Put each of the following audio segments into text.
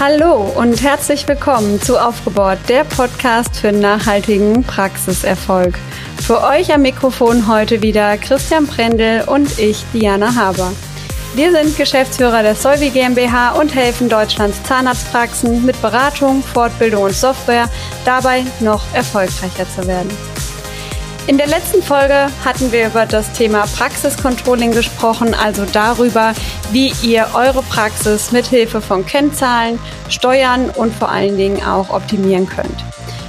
Hallo und herzlich willkommen zu Aufgebaut, der Podcast für nachhaltigen Praxiserfolg. Für euch am Mikrofon heute wieder Christian Prendel und ich, Diana Haber. Wir sind Geschäftsführer der Solvi GmbH und helfen Deutschlands Zahnarztpraxen mit Beratung, Fortbildung und Software dabei noch erfolgreicher zu werden. In der letzten Folge hatten wir über das Thema Praxiscontrolling gesprochen, also darüber, wie ihr eure Praxis mit Hilfe von Kennzahlen steuern und vor allen Dingen auch optimieren könnt.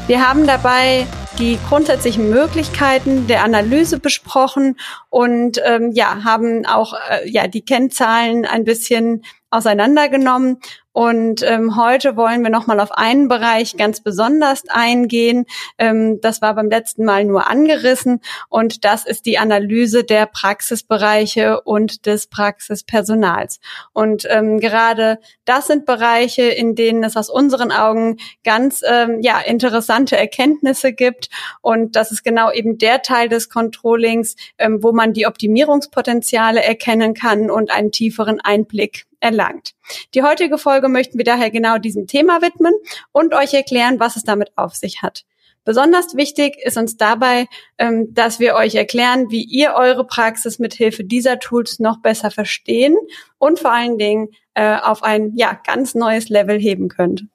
Wir haben dabei die grundsätzlichen Möglichkeiten der Analyse besprochen und ähm, ja haben auch äh, ja die Kennzahlen ein bisschen auseinandergenommen und ähm, heute wollen wir nochmal auf einen Bereich ganz besonders eingehen. Ähm, das war beim letzten Mal nur angerissen und das ist die Analyse der Praxisbereiche und des Praxispersonals. Und ähm, gerade das sind Bereiche, in denen es aus unseren Augen ganz ähm, ja, interessante Erkenntnisse gibt. Und das ist genau eben der Teil des Controllings, ähm, wo man die Optimierungspotenziale erkennen kann und einen tieferen Einblick erlangt. Die heutige Folge möchten wir daher genau diesem Thema widmen und euch erklären, was es damit auf sich hat. Besonders wichtig ist uns dabei, ähm, dass wir euch erklären, wie ihr eure Praxis mit Hilfe dieser Tools noch besser verstehen und vor allen Dingen äh, auf ein ja ganz neues Level heben könnt.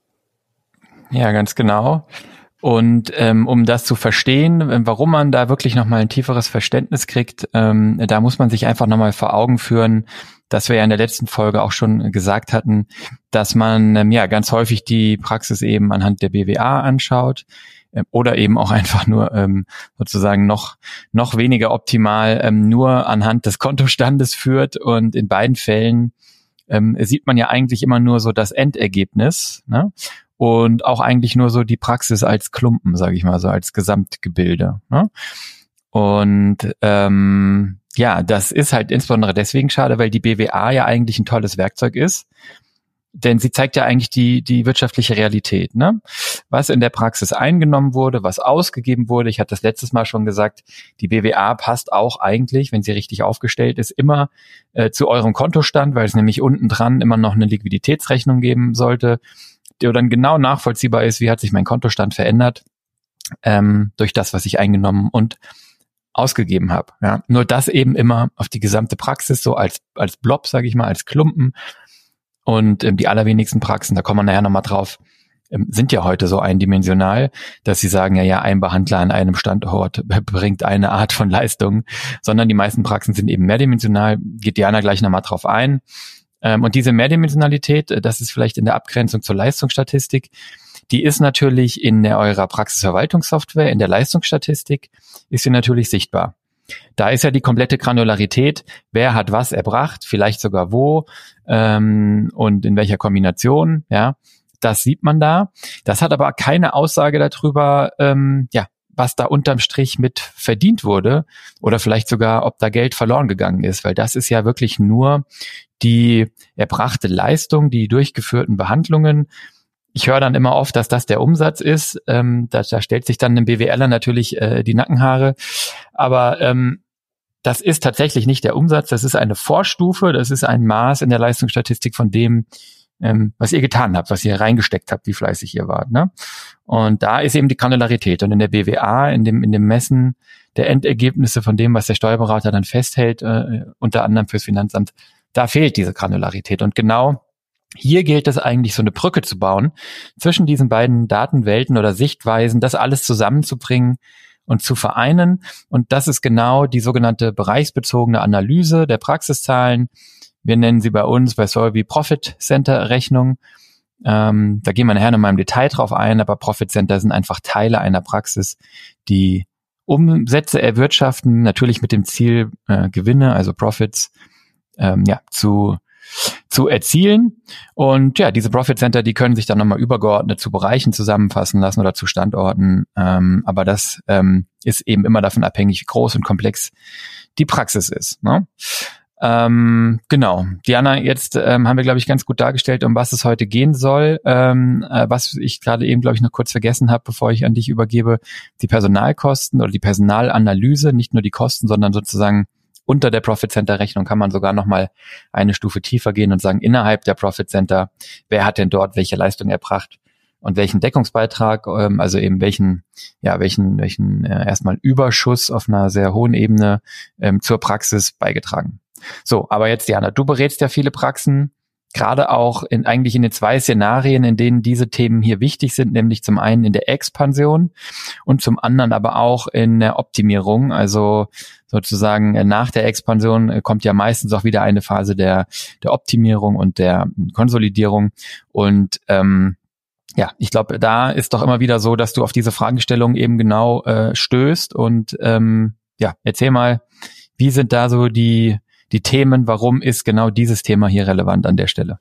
Ja, ganz genau. Und ähm, um das zu verstehen, äh, warum man da wirklich nochmal ein tieferes Verständnis kriegt, ähm, da muss man sich einfach nochmal vor Augen führen, dass wir ja in der letzten Folge auch schon gesagt hatten, dass man ähm, ja ganz häufig die Praxis eben anhand der BWA anschaut äh, oder eben auch einfach nur ähm, sozusagen noch noch weniger optimal ähm, nur anhand des Kontostandes führt und in beiden Fällen ähm, sieht man ja eigentlich immer nur so das Endergebnis. Ne? und auch eigentlich nur so die Praxis als Klumpen, sage ich mal, so als Gesamtgebilde. Ne? Und ähm, ja, das ist halt insbesondere deswegen schade, weil die BWA ja eigentlich ein tolles Werkzeug ist, denn sie zeigt ja eigentlich die, die wirtschaftliche Realität, ne? Was in der Praxis eingenommen wurde, was ausgegeben wurde. Ich hatte das letztes Mal schon gesagt, die BWA passt auch eigentlich, wenn sie richtig aufgestellt ist, immer äh, zu eurem Kontostand, weil es nämlich unten dran immer noch eine Liquiditätsrechnung geben sollte der dann genau nachvollziehbar ist, wie hat sich mein Kontostand verändert ähm, durch das, was ich eingenommen und ausgegeben habe. Ja. Nur das eben immer auf die gesamte Praxis, so als, als Blob, sage ich mal, als Klumpen. Und ähm, die allerwenigsten Praxen, da kommen wir nachher nochmal drauf, ähm, sind ja heute so eindimensional, dass sie sagen, ja, ja, ein Behandler an einem Standort bringt eine Art von Leistung, sondern die meisten Praxen sind eben mehrdimensional. Geht Diana gleich nochmal drauf ein. Ähm, und diese Mehrdimensionalität, äh, das ist vielleicht in der Abgrenzung zur Leistungsstatistik, die ist natürlich in der, eurer Praxisverwaltungssoftware, in der Leistungsstatistik, ist sie natürlich sichtbar. Da ist ja die komplette Granularität, wer hat was erbracht, vielleicht sogar wo ähm, und in welcher Kombination, ja, das sieht man da. Das hat aber keine Aussage darüber, ähm, ja, was da unterm Strich mit verdient wurde oder vielleicht sogar, ob da Geld verloren gegangen ist, weil das ist ja wirklich nur die erbrachte Leistung, die durchgeführten Behandlungen. Ich höre dann immer oft, dass das der Umsatz ist. Ähm, da, da stellt sich dann ein BWLer natürlich äh, die Nackenhaare. Aber ähm, das ist tatsächlich nicht der Umsatz, das ist eine Vorstufe, das ist ein Maß in der Leistungsstatistik von dem, ähm, was ihr getan habt, was ihr reingesteckt habt, wie fleißig ihr wart. Ne? Und da ist eben die Granularität. Und in der BWA, in dem, in dem Messen der Endergebnisse von dem, was der Steuerberater dann festhält, äh, unter anderem fürs Finanzamt, da fehlt diese Granularität. Und genau hier gilt es eigentlich, so eine Brücke zu bauen zwischen diesen beiden Datenwelten oder Sichtweisen, das alles zusammenzubringen und zu vereinen. Und das ist genau die sogenannte bereichsbezogene Analyse der Praxiszahlen, wir nennen sie bei uns bei Solvi Profit Center Rechnung. Ähm, da gehen wir nachher nochmal im Detail drauf ein, aber Profit Center sind einfach Teile einer Praxis, die Umsätze erwirtschaften, natürlich mit dem Ziel, äh, Gewinne, also Profits, ähm, ja, zu, zu erzielen. Und ja, diese Profit Center, die können sich dann nochmal übergeordnet zu Bereichen zusammenfassen lassen oder zu Standorten. Ähm, aber das ähm, ist eben immer davon abhängig, wie groß und komplex die Praxis ist. Ne? Ähm, genau. Diana, jetzt ähm, haben wir, glaube ich, ganz gut dargestellt, um was es heute gehen soll. Ähm, äh, was ich gerade eben, glaube ich, noch kurz vergessen habe, bevor ich an dich übergebe, die Personalkosten oder die Personalanalyse, nicht nur die Kosten, sondern sozusagen unter der Profit Center Rechnung kann man sogar nochmal eine Stufe tiefer gehen und sagen, innerhalb der Profit Center, wer hat denn dort welche Leistung erbracht und welchen Deckungsbeitrag, ähm, also eben welchen, ja, welchen, welchen äh, erstmal Überschuss auf einer sehr hohen Ebene ähm, zur Praxis beigetragen. So, aber jetzt Diana, du berätst ja viele Praxen gerade auch in, eigentlich in den zwei Szenarien, in denen diese Themen hier wichtig sind, nämlich zum einen in der Expansion und zum anderen aber auch in der Optimierung. Also sozusagen äh, nach der Expansion äh, kommt ja meistens auch wieder eine Phase der, der Optimierung und der Konsolidierung. Und ähm, ja, ich glaube, da ist doch immer wieder so, dass du auf diese Fragestellung eben genau äh, stößt. Und ähm, ja, erzähl mal, wie sind da so die die Themen, warum ist genau dieses Thema hier relevant an der Stelle?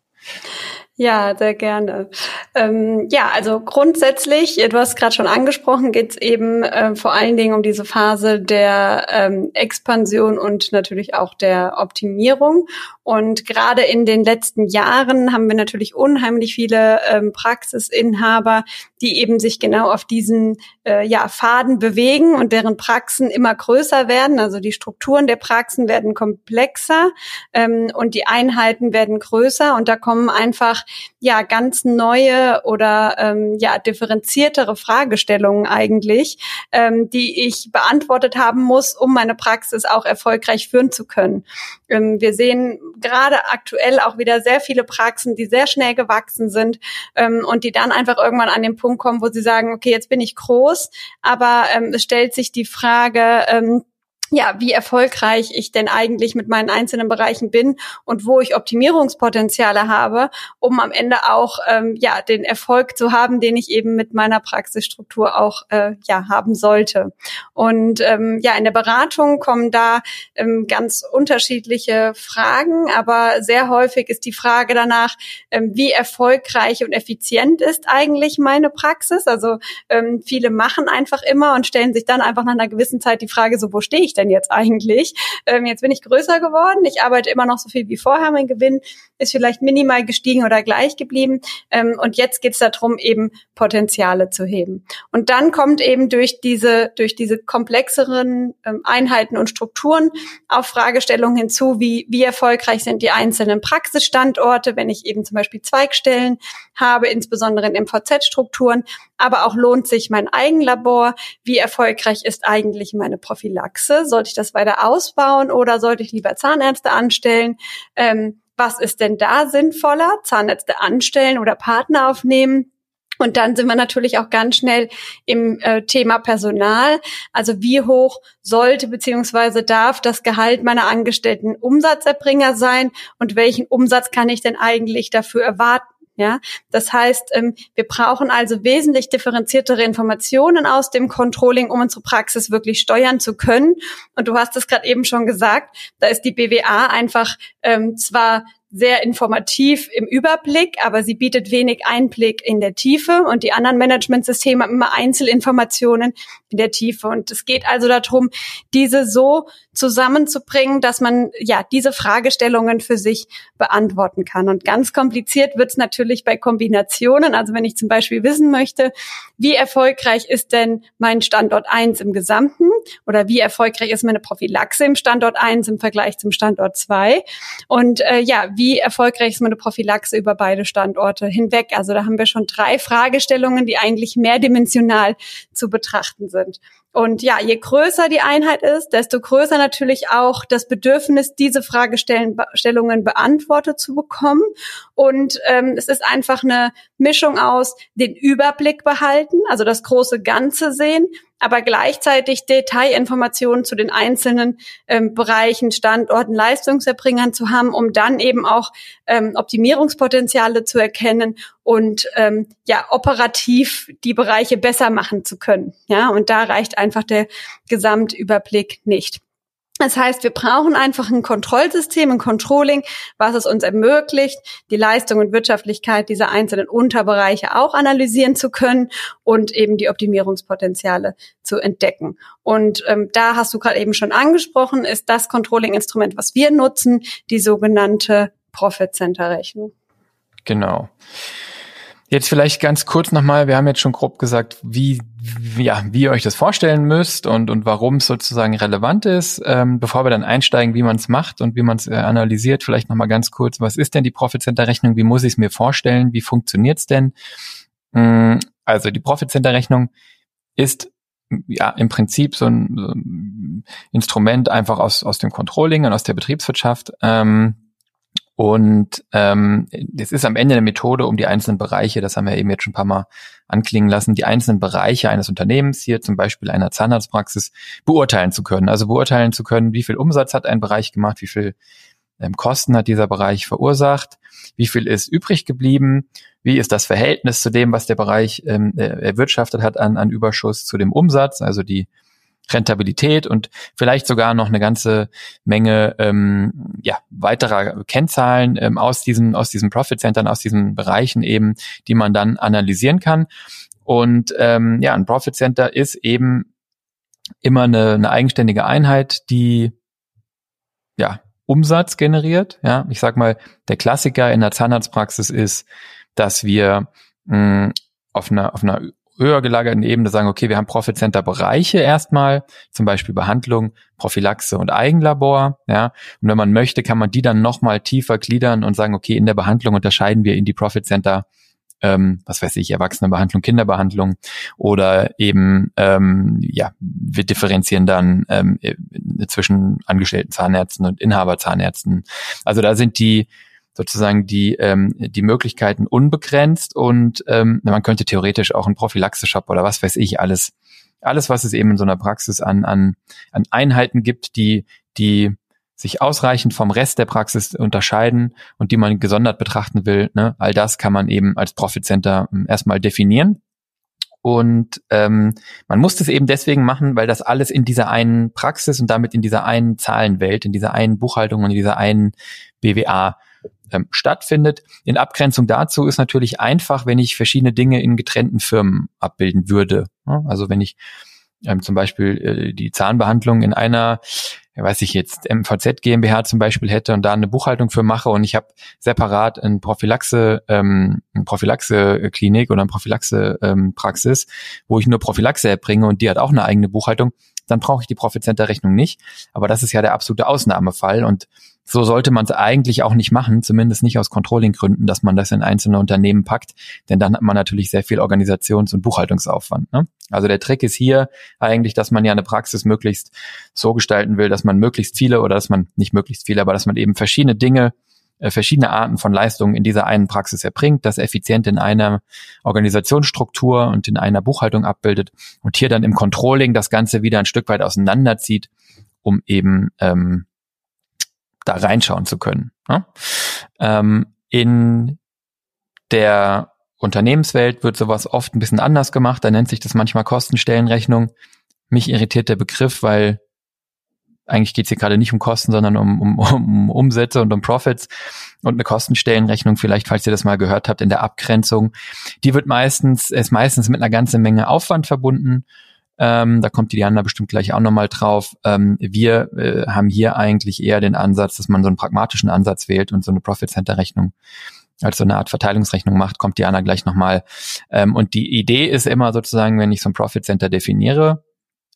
Ja, sehr gerne. Ähm, ja, also grundsätzlich, du hast gerade schon angesprochen, geht es eben äh, vor allen Dingen um diese Phase der ähm, Expansion und natürlich auch der Optimierung. Und gerade in den letzten Jahren haben wir natürlich unheimlich viele ähm, Praxisinhaber, die eben sich genau auf diesen äh, ja, Faden bewegen und deren Praxen immer größer werden. Also die Strukturen der Praxen werden komplexer ähm, und die Einheiten werden größer und da kommen einfach ja ganz neue oder ähm, ja differenziertere Fragestellungen eigentlich, ähm, die ich beantwortet haben muss, um meine Praxis auch erfolgreich führen zu können. Ähm, wir sehen gerade aktuell auch wieder sehr viele Praxen, die sehr schnell gewachsen sind ähm, und die dann einfach irgendwann an den Punkt kommen, wo sie sagen, okay, jetzt bin ich groß, aber ähm, es stellt sich die Frage, ähm, ja, wie erfolgreich ich denn eigentlich mit meinen einzelnen Bereichen bin und wo ich Optimierungspotenziale habe, um am Ende auch ähm, ja den Erfolg zu haben, den ich eben mit meiner Praxisstruktur auch äh, ja haben sollte. Und ähm, ja, in der Beratung kommen da ähm, ganz unterschiedliche Fragen, aber sehr häufig ist die Frage danach, ähm, wie erfolgreich und effizient ist eigentlich meine Praxis? Also ähm, viele machen einfach immer und stellen sich dann einfach nach einer gewissen Zeit die Frage, so wo stehe ich denn jetzt eigentlich? Ähm, jetzt bin ich größer geworden, ich arbeite immer noch so viel wie vorher, mein Gewinn ist vielleicht minimal gestiegen oder gleich geblieben. Ähm, und jetzt geht es darum, eben Potenziale zu heben. Und dann kommt eben durch diese, durch diese komplexeren ähm, Einheiten und Strukturen auch Fragestellungen hinzu, wie, wie erfolgreich sind die einzelnen Praxisstandorte, wenn ich eben zum Beispiel Zweigstellen habe, insbesondere in MVZ-Strukturen, aber auch lohnt sich mein Eigenlabor, wie erfolgreich ist eigentlich meine Prophylaxe, sollte ich das weiter ausbauen oder sollte ich lieber Zahnärzte anstellen? Ähm, was ist denn da sinnvoller? Zahnärzte anstellen oder Partner aufnehmen? Und dann sind wir natürlich auch ganz schnell im äh, Thema Personal. Also wie hoch sollte beziehungsweise darf das Gehalt meiner Angestellten Umsatzerbringer sein und welchen Umsatz kann ich denn eigentlich dafür erwarten? Ja, das heißt, ähm, wir brauchen also wesentlich differenziertere Informationen aus dem Controlling, um unsere Praxis wirklich steuern zu können. Und du hast es gerade eben schon gesagt, da ist die BWA einfach ähm, zwar sehr informativ im Überblick, aber sie bietet wenig Einblick in der Tiefe und die anderen Managementsysteme haben immer Einzelinformationen in der Tiefe. Und es geht also darum, diese so zusammenzubringen, dass man ja diese Fragestellungen für sich beantworten kann. Und ganz kompliziert wird es natürlich bei Kombinationen. Also wenn ich zum Beispiel wissen möchte, wie erfolgreich ist denn mein Standort eins im Gesamten oder wie erfolgreich ist meine Prophylaxe im Standort eins im Vergleich zum Standort zwei und äh, ja, wie erfolgreich ist meine Prophylaxe über beide Standorte hinweg. Also da haben wir schon drei Fragestellungen, die eigentlich mehrdimensional zu betrachten sind. Und ja, je größer die Einheit ist, desto größer natürlich auch das Bedürfnis, diese Fragestellungen beantwortet zu bekommen. Und ähm, es ist einfach eine Mischung aus den Überblick behalten, also das große Ganze sehen, aber gleichzeitig Detailinformationen zu den einzelnen ähm, Bereichen, Standorten, Leistungserbringern zu haben, um dann eben auch ähm, Optimierungspotenziale zu erkennen und ähm, ja operativ die Bereiche besser machen zu können. Ja, und da reicht einfach der Gesamtüberblick nicht. Das heißt, wir brauchen einfach ein Kontrollsystem, ein Controlling, was es uns ermöglicht, die Leistung und Wirtschaftlichkeit dieser einzelnen Unterbereiche auch analysieren zu können und eben die Optimierungspotenziale zu entdecken. Und ähm, da hast du gerade eben schon angesprochen, ist das Controlling-Instrument, was wir nutzen, die sogenannte Profit-Center-Rechnung. Genau. Jetzt vielleicht ganz kurz nochmal, wir haben jetzt schon grob gesagt, wie, ja, wie ihr euch das vorstellen müsst und, und warum es sozusagen relevant ist. Ähm, bevor wir dann einsteigen, wie man es macht und wie man es äh, analysiert, vielleicht nochmal ganz kurz, was ist denn die Profit Center Rechnung? Wie muss ich es mir vorstellen? Wie funktioniert es denn? Mm, also die Profit Center Rechnung ist ja im Prinzip so ein, so ein Instrument einfach aus, aus dem Controlling und aus der Betriebswirtschaft. Ähm, und ähm, es ist am Ende eine Methode, um die einzelnen Bereiche, das haben wir eben jetzt schon ein paar Mal anklingen lassen, die einzelnen Bereiche eines Unternehmens, hier zum Beispiel einer Zahnarztpraxis, beurteilen zu können. Also beurteilen zu können, wie viel Umsatz hat ein Bereich gemacht, wie viel ähm, Kosten hat dieser Bereich verursacht, wie viel ist übrig geblieben, wie ist das Verhältnis zu dem, was der Bereich ähm, erwirtschaftet hat an, an Überschuss zu dem Umsatz, also die Rentabilität und vielleicht sogar noch eine ganze Menge ähm, ja, weiterer Kennzahlen ähm, aus diesen aus diesen Profit Centern, aus diesen Bereichen eben, die man dann analysieren kann. Und ähm, ja, ein Profit Center ist eben immer eine, eine eigenständige Einheit, die ja Umsatz generiert. Ja, ich sag mal, der Klassiker in der Zahnarztpraxis ist, dass wir mh, auf einer auf einer höher gelagerten Ebene sagen, okay, wir haben Profit Center Bereiche erstmal, zum Beispiel Behandlung, Prophylaxe und Eigenlabor, ja. Und wenn man möchte, kann man die dann nochmal tiefer gliedern und sagen, okay, in der Behandlung unterscheiden wir in die Profit Center ähm, was weiß ich, Erwachsenenbehandlung, Kinderbehandlung oder eben, ähm, ja, wir differenzieren dann ähm, zwischen angestellten Zahnärzten und Inhaberzahnärzten. Also da sind die sozusagen die, ähm, die Möglichkeiten unbegrenzt und ähm, man könnte theoretisch auch einen Prophylaxe-Shop oder was weiß ich, alles, alles, was es eben in so einer Praxis an, an, an Einheiten gibt, die, die sich ausreichend vom Rest der Praxis unterscheiden und die man gesondert betrachten will, ne, all das kann man eben als Profit Center ähm, erstmal definieren. Und ähm, man muss das eben deswegen machen, weil das alles in dieser einen Praxis und damit in dieser einen Zahlenwelt, in dieser einen Buchhaltung und in dieser einen BWA ähm, stattfindet. In Abgrenzung dazu ist natürlich einfach, wenn ich verschiedene Dinge in getrennten Firmen abbilden würde. Also wenn ich ähm, zum Beispiel äh, die Zahnbehandlung in einer, weiß ich jetzt, MVZ GmbH zum Beispiel hätte und da eine Buchhaltung für mache und ich habe separat ein Prophylaxe, ähm, eine Prophylaxe-Klinik oder eine Prophylaxe-Praxis, ähm, wo ich nur Prophylaxe erbringe und die hat auch eine eigene Buchhaltung, dann brauche ich die Profit Center Rechnung nicht. Aber das ist ja der absolute Ausnahmefall und so sollte man es eigentlich auch nicht machen, zumindest nicht aus Controlling-Gründen, dass man das in einzelne Unternehmen packt, denn dann hat man natürlich sehr viel Organisations- und Buchhaltungsaufwand. Ne? Also der Trick ist hier eigentlich, dass man ja eine Praxis möglichst so gestalten will, dass man möglichst viele oder dass man nicht möglichst viele, aber dass man eben verschiedene Dinge, äh, verschiedene Arten von Leistungen in dieser einen Praxis erbringt, das effizient in einer Organisationsstruktur und in einer Buchhaltung abbildet und hier dann im Controlling das Ganze wieder ein Stück weit auseinanderzieht, um eben ähm, da reinschauen zu können. Ne? Ähm, in der Unternehmenswelt wird sowas oft ein bisschen anders gemacht. Da nennt sich das manchmal Kostenstellenrechnung. Mich irritiert der Begriff, weil eigentlich geht es hier gerade nicht um Kosten, sondern um, um, um Umsätze und um Profits und eine Kostenstellenrechnung, vielleicht, falls ihr das mal gehört habt, in der Abgrenzung. Die wird meistens, ist meistens mit einer ganzen Menge Aufwand verbunden ähm, da kommt die Diana bestimmt gleich auch nochmal drauf. Ähm, wir äh, haben hier eigentlich eher den Ansatz, dass man so einen pragmatischen Ansatz wählt und so eine Profit Center Rechnung als so eine Art Verteilungsrechnung macht, kommt Diana gleich nochmal. Ähm, und die Idee ist immer sozusagen, wenn ich so ein Profit Center definiere,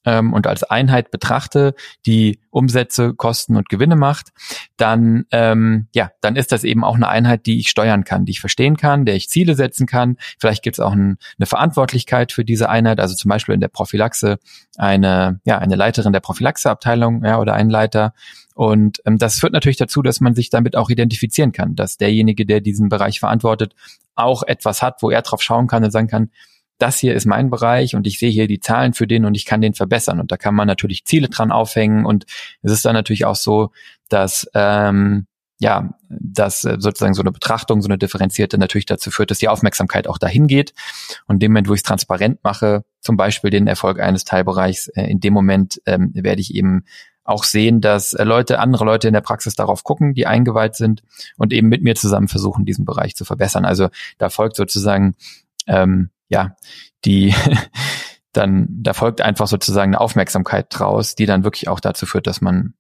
ähm, und als Einheit betrachte, die Umsätze, Kosten und Gewinne macht, dann ähm, ja, dann ist das eben auch eine Einheit, die ich steuern kann, die ich verstehen kann, der ich Ziele setzen kann. Vielleicht gibt es auch ein, eine Verantwortlichkeit für diese Einheit, also zum Beispiel in der Prophylaxe eine ja eine Leiterin der Prophylaxeabteilung ja, oder ein Leiter. Und ähm, das führt natürlich dazu, dass man sich damit auch identifizieren kann, dass derjenige, der diesen Bereich verantwortet, auch etwas hat, wo er drauf schauen kann und sagen kann, das hier ist mein Bereich und ich sehe hier die Zahlen für den und ich kann den verbessern. Und da kann man natürlich Ziele dran aufhängen. Und es ist dann natürlich auch so, dass ähm, ja, dass äh, sozusagen so eine Betrachtung, so eine differenzierte natürlich dazu führt, dass die Aufmerksamkeit auch dahin geht. Und in dem Moment, wo ich es transparent mache, zum Beispiel den Erfolg eines Teilbereichs, äh, in dem Moment ähm, werde ich eben auch sehen, dass äh, Leute, andere Leute in der Praxis darauf gucken, die eingeweiht sind und eben mit mir zusammen versuchen, diesen Bereich zu verbessern. Also da folgt sozusagen ähm, ja, die dann, da folgt einfach sozusagen eine Aufmerksamkeit draus, die dann wirklich auch dazu führt, dass man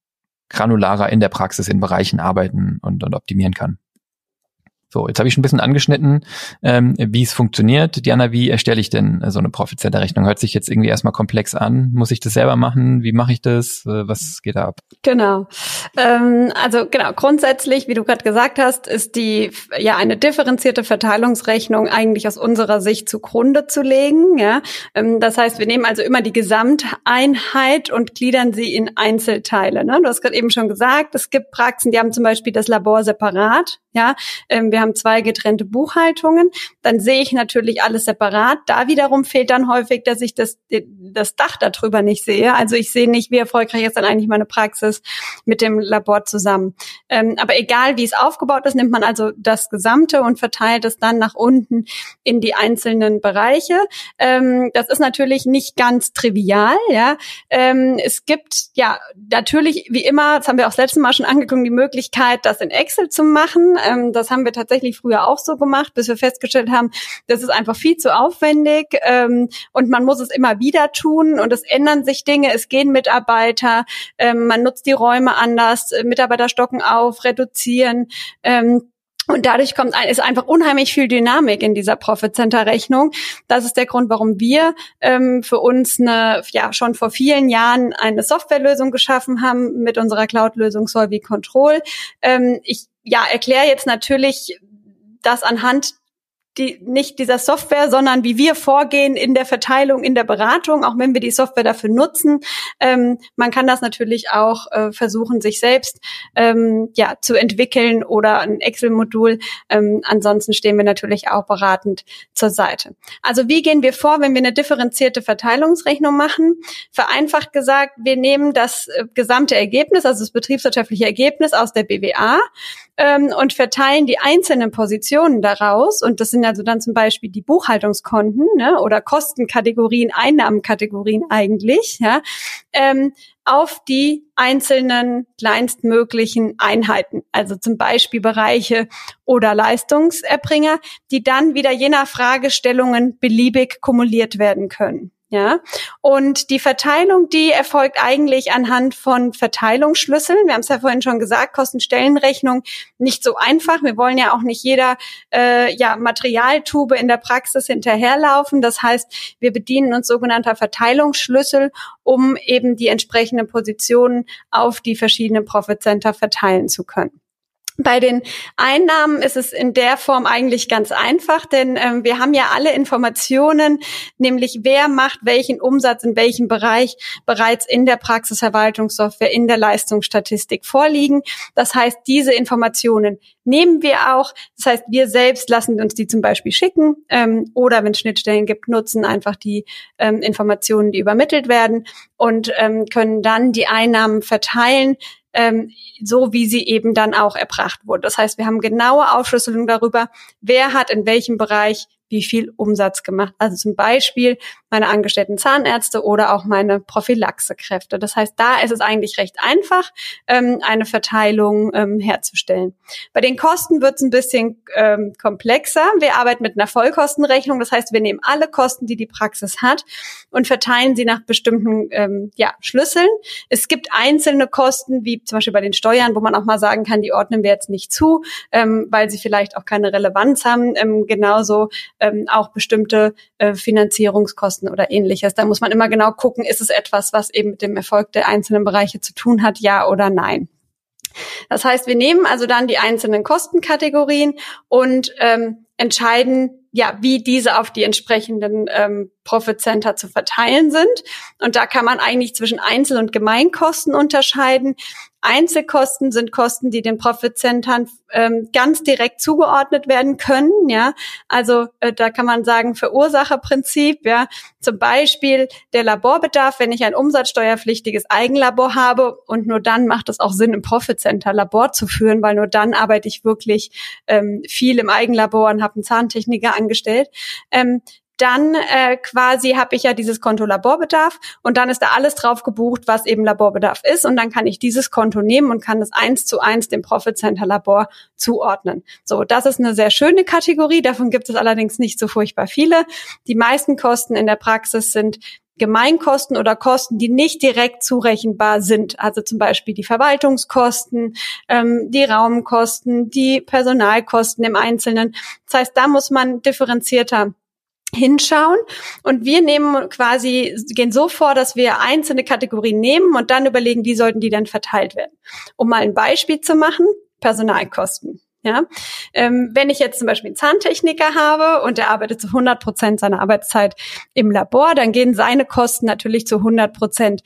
granularer in der Praxis in Bereichen arbeiten und, und optimieren kann. So, jetzt habe ich schon ein bisschen angeschnitten, ähm, wie es funktioniert. Diana, wie erstelle ich denn so eine Profitcenter-Rechnung? Hört sich jetzt irgendwie erstmal komplex an. Muss ich das selber machen? Wie mache ich das? Äh, was geht da ab? Genau. Ähm, also genau, grundsätzlich, wie du gerade gesagt hast, ist die ja eine differenzierte Verteilungsrechnung eigentlich aus unserer Sicht zugrunde zu legen. Ja? Ähm, das heißt, wir nehmen also immer die Gesamteinheit und gliedern sie in Einzelteile. Ne? Du hast gerade eben schon gesagt, es gibt Praxen, die haben zum Beispiel das Labor separat. Ja, ähm, wir haben zwei getrennte Buchhaltungen. Dann sehe ich natürlich alles separat. Da wiederum fehlt dann häufig, dass ich das, das Dach darüber nicht sehe. Also ich sehe nicht, wie erfolgreich ist dann eigentlich meine Praxis mit dem Labor zusammen. Ähm, aber egal, wie es aufgebaut ist, nimmt man also das Gesamte und verteilt es dann nach unten in die einzelnen Bereiche. Ähm, das ist natürlich nicht ganz trivial. Ja, ähm, es gibt ja natürlich wie immer, das haben wir auch das letzte Mal schon angeguckt, die Möglichkeit, das in Excel zu machen. Ähm, das haben wir tatsächlich früher auch so gemacht, bis wir festgestellt haben, das ist einfach viel zu aufwendig ähm, und man muss es immer wieder tun und es ändern sich Dinge, es gehen Mitarbeiter, ähm, man nutzt die Räume anders, äh, Mitarbeiter stocken auf, reduzieren. Ähm, und dadurch kommt ein, ist einfach unheimlich viel Dynamik in dieser Profit Center Rechnung. Das ist der Grund, warum wir ähm, für uns eine, ja schon vor vielen Jahren eine Softwarelösung geschaffen haben mit unserer Cloud-Lösung Solvi Control. Ähm, ich ja, erkläre jetzt natürlich das anhand die, nicht dieser Software, sondern wie wir vorgehen in der Verteilung, in der Beratung, auch wenn wir die Software dafür nutzen. Ähm, man kann das natürlich auch äh, versuchen, sich selbst ähm, ja zu entwickeln oder ein Excel-Modul. Ähm, ansonsten stehen wir natürlich auch beratend zur Seite. Also wie gehen wir vor, wenn wir eine differenzierte Verteilungsrechnung machen? Vereinfacht gesagt, wir nehmen das äh, gesamte Ergebnis, also das betriebswirtschaftliche Ergebnis aus der BWA ähm, und verteilen die einzelnen Positionen daraus. Und das sind also dann zum Beispiel die Buchhaltungskonten ne, oder Kostenkategorien, Einnahmenkategorien eigentlich, ja, ähm, auf die einzelnen kleinstmöglichen Einheiten, also zum Beispiel Bereiche oder Leistungserbringer, die dann wieder je nach Fragestellungen beliebig kumuliert werden können. Ja, und die Verteilung, die erfolgt eigentlich anhand von Verteilungsschlüsseln. Wir haben es ja vorhin schon gesagt, Kostenstellenrechnung nicht so einfach. Wir wollen ja auch nicht jeder äh, ja, Materialtube in der Praxis hinterherlaufen. Das heißt, wir bedienen uns sogenannter Verteilungsschlüssel, um eben die entsprechenden Positionen auf die verschiedenen Profit Center verteilen zu können. Bei den Einnahmen ist es in der Form eigentlich ganz einfach, denn ähm, wir haben ja alle Informationen, nämlich wer macht welchen Umsatz in welchem Bereich bereits in der Praxisverwaltungssoftware, in der Leistungsstatistik vorliegen. Das heißt, diese Informationen nehmen wir auch. Das heißt, wir selbst lassen uns die zum Beispiel schicken ähm, oder wenn es Schnittstellen gibt, nutzen einfach die ähm, Informationen, die übermittelt werden und ähm, können dann die Einnahmen verteilen ähm, so wie sie eben dann auch erbracht wurde. Das heißt, wir haben genaue Aufschlüsselung darüber, wer hat in welchem Bereich wie viel Umsatz gemacht. Also zum Beispiel meine angestellten Zahnärzte oder auch meine Prophylaxekräfte. Das heißt, da ist es eigentlich recht einfach, ähm, eine Verteilung ähm, herzustellen. Bei den Kosten wird es ein bisschen ähm, komplexer. Wir arbeiten mit einer Vollkostenrechnung. Das heißt, wir nehmen alle Kosten, die die Praxis hat und verteilen sie nach bestimmten ähm, ja, Schlüsseln. Es gibt einzelne Kosten, wie zum Beispiel bei den Steuern, wo man auch mal sagen kann, die ordnen wir jetzt nicht zu, ähm, weil sie vielleicht auch keine Relevanz haben. Ähm, genauso ähm, auch bestimmte äh, Finanzierungskosten oder ähnliches. Da muss man immer genau gucken, ist es etwas, was eben mit dem Erfolg der einzelnen Bereiche zu tun hat, ja oder nein. Das heißt, wir nehmen also dann die einzelnen Kostenkategorien und ähm, entscheiden, ja, wie diese auf die entsprechenden ähm, Profit Center zu verteilen sind. Und da kann man eigentlich zwischen Einzel- und Gemeinkosten unterscheiden. Einzelkosten sind Kosten, die den Profit-Centern ähm, ganz direkt zugeordnet werden können. Ja, also äh, da kann man sagen Verursacherprinzip. Ja, zum Beispiel der Laborbedarf, wenn ich ein umsatzsteuerpflichtiges Eigenlabor habe und nur dann macht es auch Sinn, im Profit-Center Labor zu führen, weil nur dann arbeite ich wirklich ähm, viel im Eigenlabor und habe einen Zahntechniker angestellt. Ähm, dann äh, quasi habe ich ja dieses Konto Laborbedarf und dann ist da alles drauf gebucht, was eben Laborbedarf ist und dann kann ich dieses Konto nehmen und kann das eins zu eins dem Profit Center Labor zuordnen. So, das ist eine sehr schöne Kategorie, davon gibt es allerdings nicht so furchtbar viele. Die meisten Kosten in der Praxis sind Gemeinkosten oder Kosten, die nicht direkt zurechenbar sind. Also zum Beispiel die Verwaltungskosten, ähm, die Raumkosten, die Personalkosten im Einzelnen. Das heißt, da muss man differenzierter hinschauen und wir nehmen quasi, gehen so vor, dass wir einzelne Kategorien nehmen und dann überlegen, wie sollten die denn verteilt werden. Um mal ein Beispiel zu machen, Personalkosten. Ja, ähm, wenn ich jetzt zum Beispiel einen Zahntechniker habe und der arbeitet zu 100 Prozent seiner Arbeitszeit im Labor, dann gehen seine Kosten natürlich zu 100 Prozent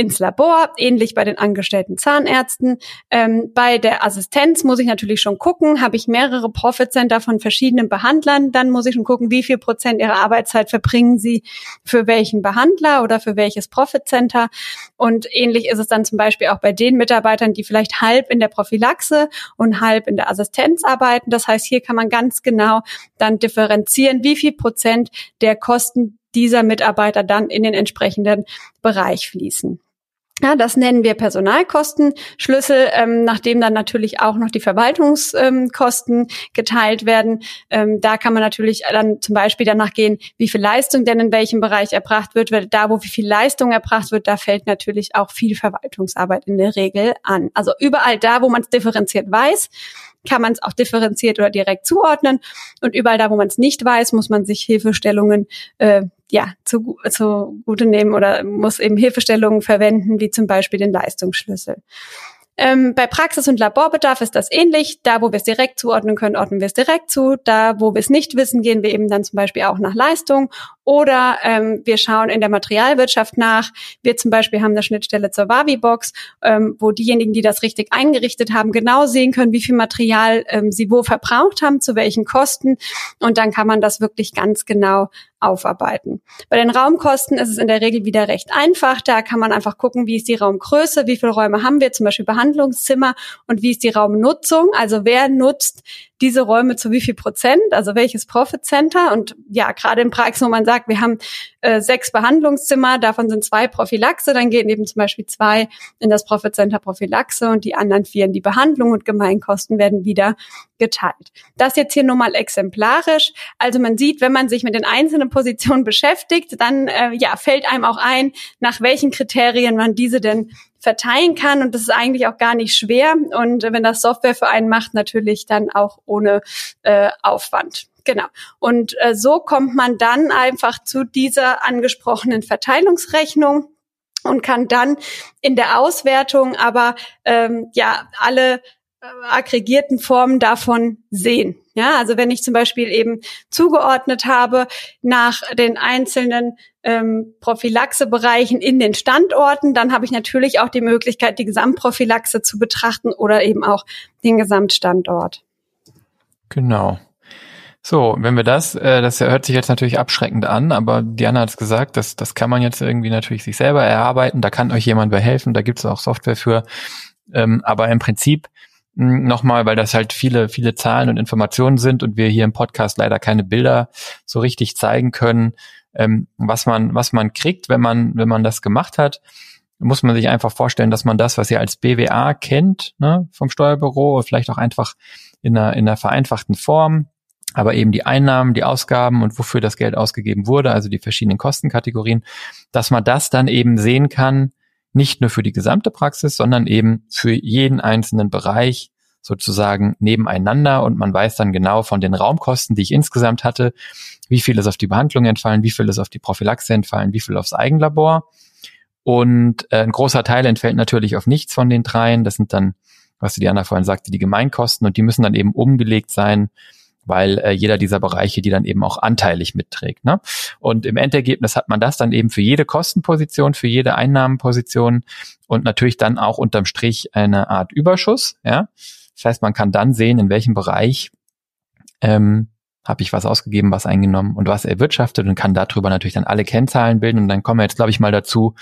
ins Labor, ähnlich bei den angestellten Zahnärzten. Ähm, bei der Assistenz muss ich natürlich schon gucken, habe ich mehrere Profit Center von verschiedenen Behandlern, dann muss ich schon gucken, wie viel Prozent ihrer Arbeitszeit verbringen sie für welchen Behandler oder für welches Profit Center. Und ähnlich ist es dann zum Beispiel auch bei den Mitarbeitern, die vielleicht halb in der Prophylaxe und halb in der Assistenz arbeiten. Das heißt, hier kann man ganz genau dann differenzieren, wie viel Prozent der Kosten dieser Mitarbeiter dann in den entsprechenden Bereich fließen. Ja, das nennen wir Personalkostenschlüssel, ähm, nachdem dann natürlich auch noch die Verwaltungskosten ähm, geteilt werden. Ähm, da kann man natürlich dann zum Beispiel danach gehen, wie viel Leistung denn in welchem Bereich erbracht wird. Weil da, wo wie viel Leistung erbracht wird, da fällt natürlich auch viel Verwaltungsarbeit in der Regel an. Also überall da, wo man es differenziert weiß, kann man es auch differenziert oder direkt zuordnen. Und überall da, wo man es nicht weiß, muss man sich Hilfestellungen äh, ja, zu, zu gute nehmen oder muss eben Hilfestellungen verwenden, wie zum Beispiel den Leistungsschlüssel. Ähm, bei Praxis- und Laborbedarf ist das ähnlich. Da, wo wir es direkt zuordnen können, ordnen wir es direkt zu. Da, wo wir es nicht wissen, gehen wir eben dann zum Beispiel auch nach Leistung. Oder ähm, wir schauen in der Materialwirtschaft nach. Wir zum Beispiel haben eine Schnittstelle zur Wavi-Box, ähm, wo diejenigen, die das richtig eingerichtet haben, genau sehen können, wie viel Material ähm, sie wo verbraucht haben, zu welchen Kosten. Und dann kann man das wirklich ganz genau aufarbeiten. Bei den Raumkosten ist es in der Regel wieder recht einfach. Da kann man einfach gucken, wie ist die Raumgröße, wie viele Räume haben wir, zum Beispiel Behandlungszimmer und wie ist die Raumnutzung. Also wer nutzt diese Räume zu wie viel Prozent, also welches Profit Center. Und ja, gerade in Praxis, wo man sagt, wir haben äh, sechs Behandlungszimmer, davon sind zwei Prophylaxe, dann gehen eben zum Beispiel zwei in das Profit Center Prophylaxe und die anderen vier in die Behandlung und Gemeinkosten werden wieder geteilt. Das jetzt hier nur mal exemplarisch. Also man sieht, wenn man sich mit den einzelnen Positionen beschäftigt, dann äh, ja, fällt einem auch ein, nach welchen Kriterien man diese denn verteilen kann. Und das ist eigentlich auch gar nicht schwer. Und wenn das Software für einen macht, natürlich dann auch ohne äh, Aufwand. Genau. Und äh, so kommt man dann einfach zu dieser angesprochenen Verteilungsrechnung und kann dann in der Auswertung aber ähm, ja alle aggregierten Formen davon sehen. Ja, also wenn ich zum Beispiel eben zugeordnet habe nach den einzelnen ähm, Prophylaxebereichen in den Standorten, dann habe ich natürlich auch die Möglichkeit, die Gesamtprophylaxe zu betrachten oder eben auch den Gesamtstandort. Genau. So, wenn wir das, äh, das hört sich jetzt natürlich abschreckend an, aber Diana hat es gesagt, das, das kann man jetzt irgendwie natürlich sich selber erarbeiten, da kann euch jemand bei helfen, da gibt es auch Software für. Ähm, aber im Prinzip nochmal, weil das halt viele, viele Zahlen und Informationen sind und wir hier im Podcast leider keine Bilder so richtig zeigen können, ähm, was man, was man kriegt, wenn man, wenn man das gemacht hat, muss man sich einfach vorstellen, dass man das, was ihr als BWA kennt, ne, vom Steuerbüro, vielleicht auch einfach in einer, in einer vereinfachten Form, aber eben die Einnahmen, die Ausgaben und wofür das Geld ausgegeben wurde, also die verschiedenen Kostenkategorien, dass man das dann eben sehen kann, nicht nur für die gesamte Praxis, sondern eben für jeden einzelnen Bereich sozusagen nebeneinander und man weiß dann genau von den Raumkosten, die ich insgesamt hatte, wie viel ist auf die Behandlung entfallen, wie viel ist auf die Prophylaxe entfallen, wie viel aufs Eigenlabor. Und äh, ein großer Teil entfällt natürlich auf nichts von den dreien. Das sind dann, was die Anna vorhin sagte, die Gemeinkosten und die müssen dann eben umgelegt sein weil äh, jeder dieser Bereiche die dann eben auch anteilig mitträgt. Ne? Und im Endergebnis hat man das dann eben für jede Kostenposition, für jede Einnahmenposition und natürlich dann auch unterm Strich eine Art Überschuss. Ja? Das heißt, man kann dann sehen, in welchem Bereich ähm, habe ich was ausgegeben, was eingenommen und was erwirtschaftet und kann darüber natürlich dann alle Kennzahlen bilden. Und dann kommen wir jetzt, glaube ich, mal dazu,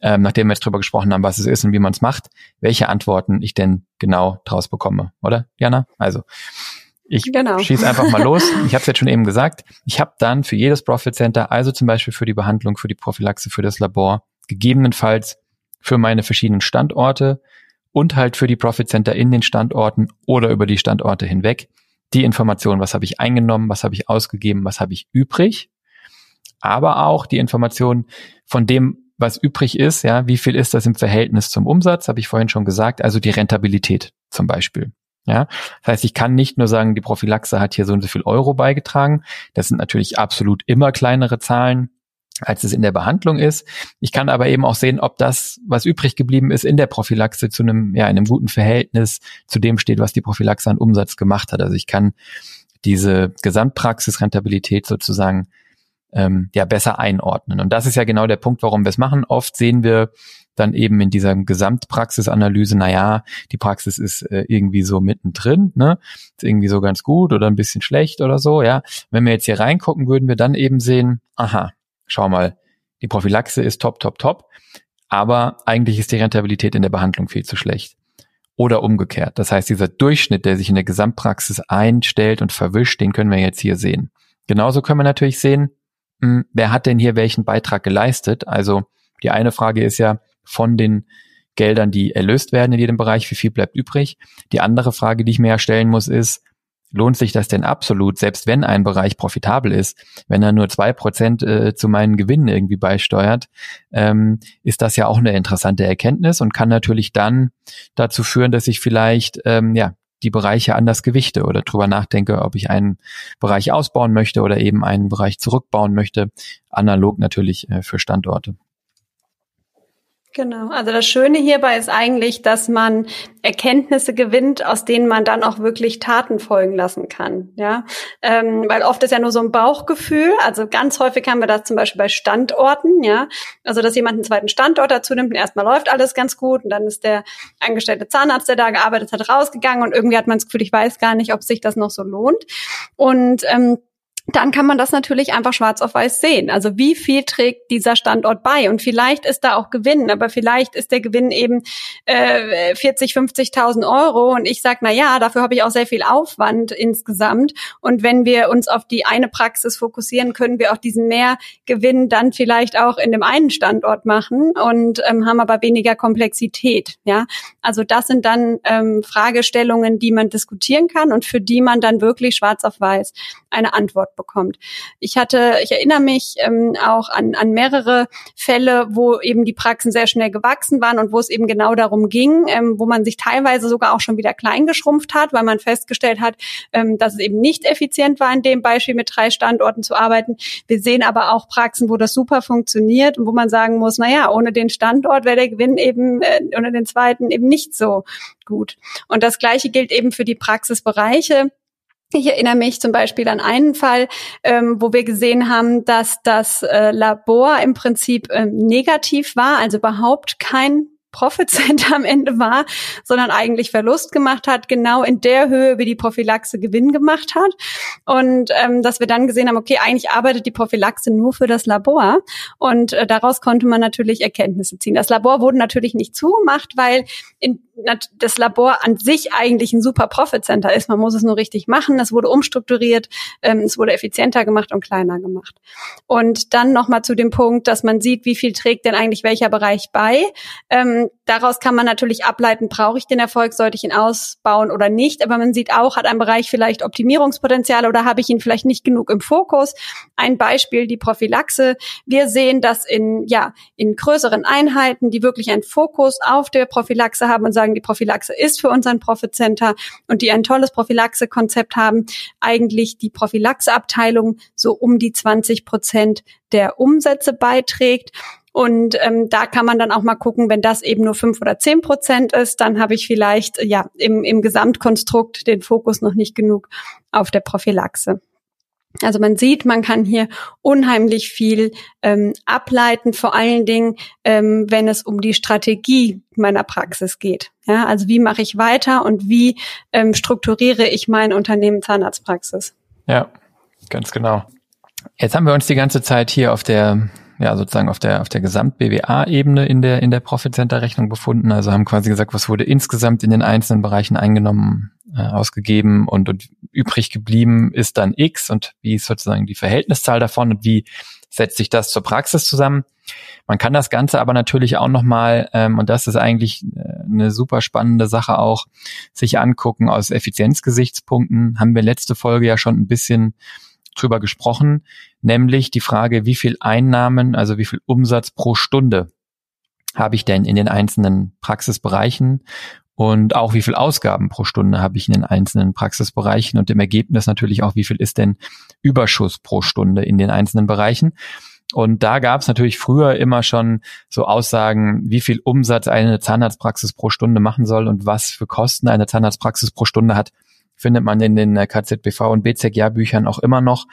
ähm, nachdem wir jetzt drüber gesprochen haben, was es ist und wie man es macht, welche Antworten ich denn genau draus bekomme, oder, Jana? Also ich genau. schieße einfach mal los. Ich habe es jetzt schon eben gesagt. Ich habe dann für jedes Profit Center, also zum Beispiel für die Behandlung, für die Prophylaxe, für das Labor, gegebenenfalls für meine verschiedenen Standorte und halt für die Profit Center in den Standorten oder über die Standorte hinweg die Information, was habe ich eingenommen, was habe ich ausgegeben, was habe ich übrig. aber auch die Information von dem, was übrig ist, ja, wie viel ist das im Verhältnis zum Umsatz, habe ich vorhin schon gesagt, also die Rentabilität zum Beispiel. Ja, das heißt, ich kann nicht nur sagen, die Prophylaxe hat hier so und so viel Euro beigetragen. Das sind natürlich absolut immer kleinere Zahlen, als es in der Behandlung ist. Ich kann aber eben auch sehen, ob das, was übrig geblieben ist in der Prophylaxe zu einem, ja, einem guten Verhältnis zu dem steht, was die Prophylaxe an Umsatz gemacht hat. Also ich kann diese Gesamtpraxisrentabilität sozusagen ähm, ja besser einordnen. Und das ist ja genau der Punkt, warum wir es machen. Oft sehen wir dann eben in dieser Gesamtpraxisanalyse, na ja, die Praxis ist äh, irgendwie so mittendrin, ne? Ist irgendwie so ganz gut oder ein bisschen schlecht oder so, ja. Wenn wir jetzt hier reingucken, würden wir dann eben sehen, aha, schau mal, die Prophylaxe ist top, top, top, aber eigentlich ist die Rentabilität in der Behandlung viel zu schlecht. Oder umgekehrt. Das heißt, dieser Durchschnitt, der sich in der Gesamtpraxis einstellt und verwischt, den können wir jetzt hier sehen. Genauso können wir natürlich sehen, hm, wer hat denn hier welchen Beitrag geleistet? Also die eine Frage ist ja von den Geldern, die erlöst werden in jedem Bereich, wie viel bleibt übrig? Die andere Frage, die ich mir ja stellen muss, ist, lohnt sich das denn absolut, selbst wenn ein Bereich profitabel ist, wenn er nur zwei Prozent äh, zu meinen Gewinnen irgendwie beisteuert, ähm, ist das ja auch eine interessante Erkenntnis und kann natürlich dann dazu führen, dass ich vielleicht ähm, ja die Bereiche anders gewichte oder drüber nachdenke, ob ich einen Bereich ausbauen möchte oder eben einen Bereich zurückbauen möchte, analog natürlich äh, für Standorte. Genau. Also das Schöne hierbei ist eigentlich, dass man Erkenntnisse gewinnt, aus denen man dann auch wirklich Taten folgen lassen kann. Ja, ähm, weil oft ist ja nur so ein Bauchgefühl. Also ganz häufig haben wir das zum Beispiel bei Standorten. Ja, also dass jemand einen zweiten Standort dazu nimmt und erstmal läuft alles ganz gut und dann ist der angestellte Zahnarzt, der da gearbeitet hat, rausgegangen und irgendwie hat man das Gefühl, ich weiß gar nicht, ob sich das noch so lohnt. Und ähm, dann kann man das natürlich einfach schwarz auf weiß sehen. Also wie viel trägt dieser Standort bei? Und vielleicht ist da auch Gewinn, aber vielleicht ist der Gewinn eben äh, 40, 50.000 Euro. Und ich sage, na ja, dafür habe ich auch sehr viel Aufwand insgesamt. Und wenn wir uns auf die eine Praxis fokussieren, können wir auch diesen Mehrgewinn dann vielleicht auch in dem einen Standort machen und ähm, haben aber weniger Komplexität. Ja, also das sind dann ähm, Fragestellungen, die man diskutieren kann und für die man dann wirklich schwarz auf weiß eine Antwort bekommt. Ich hatte, ich erinnere mich ähm, auch an, an mehrere Fälle, wo eben die Praxen sehr schnell gewachsen waren und wo es eben genau darum ging, ähm, wo man sich teilweise sogar auch schon wieder klein geschrumpft hat, weil man festgestellt hat, ähm, dass es eben nicht effizient war, in dem Beispiel mit drei Standorten zu arbeiten. Wir sehen aber auch Praxen, wo das super funktioniert und wo man sagen muss, na ja, ohne den Standort wäre der Gewinn eben, äh, ohne den zweiten eben nicht so gut. Und das Gleiche gilt eben für die Praxisbereiche. Ich erinnere mich zum Beispiel an einen Fall, ähm, wo wir gesehen haben, dass das äh, Labor im Prinzip ähm, negativ war, also überhaupt kein Profit Center am Ende war, sondern eigentlich Verlust gemacht hat, genau in der Höhe, wie die Prophylaxe Gewinn gemacht hat. Und ähm, dass wir dann gesehen haben, okay, eigentlich arbeitet die Prophylaxe nur für das Labor. Und äh, daraus konnte man natürlich Erkenntnisse ziehen. Das Labor wurde natürlich nicht zugemacht, weil in, das Labor an sich eigentlich ein super Profit Center ist. Man muss es nur richtig machen. Es wurde umstrukturiert, ähm, es wurde effizienter gemacht und kleiner gemacht. Und dann nochmal zu dem Punkt, dass man sieht, wie viel trägt denn eigentlich welcher Bereich bei. Ähm, daraus kann man natürlich ableiten, brauche ich den Erfolg, sollte ich ihn ausbauen oder nicht. Aber man sieht auch, hat ein Bereich vielleicht Optimierungspotenzial oder habe ich ihn vielleicht nicht genug im Fokus. Ein Beispiel, die Prophylaxe. Wir sehen, dass in, ja, in größeren Einheiten, die wirklich einen Fokus auf der Prophylaxe haben und sagen, die Prophylaxe ist für uns ein Profit und die ein tolles Prophylaxe-Konzept haben, eigentlich die Prophylaxe-Abteilung so um die 20 Prozent der Umsätze beiträgt. Und ähm, da kann man dann auch mal gucken, wenn das eben nur fünf oder zehn Prozent ist, dann habe ich vielleicht ja im, im Gesamtkonstrukt den Fokus noch nicht genug auf der Prophylaxe. Also man sieht, man kann hier unheimlich viel ähm, ableiten, vor allen Dingen, ähm, wenn es um die Strategie meiner Praxis geht. Ja, also wie mache ich weiter und wie ähm, strukturiere ich mein Unternehmen Zahnarztpraxis? Ja, ganz genau. Jetzt haben wir uns die ganze Zeit hier auf der ja sozusagen auf der auf der Gesamt-BWA-Ebene in der in der Profit Center Rechnung befunden. Also haben quasi gesagt, was wurde insgesamt in den einzelnen Bereichen eingenommen, äh, ausgegeben und, und übrig geblieben ist dann X und wie ist sozusagen die Verhältniszahl davon und wie setzt sich das zur Praxis zusammen. Man kann das Ganze aber natürlich auch nochmal, ähm, und das ist eigentlich äh, eine super spannende Sache auch, sich angucken aus Effizienzgesichtspunkten. Haben wir letzte Folge ja schon ein bisschen drüber gesprochen, nämlich die Frage, wie viel Einnahmen, also wie viel Umsatz pro Stunde habe ich denn in den einzelnen Praxisbereichen und auch wie viel Ausgaben pro Stunde habe ich in den einzelnen Praxisbereichen und im Ergebnis natürlich auch, wie viel ist denn Überschuss pro Stunde in den einzelnen Bereichen. Und da gab es natürlich früher immer schon so Aussagen, wie viel Umsatz eine Zahnarztpraxis pro Stunde machen soll und was für Kosten eine Zahnarztpraxis pro Stunde hat, findet man in den KZBV und BZG-Büchern auch immer noch.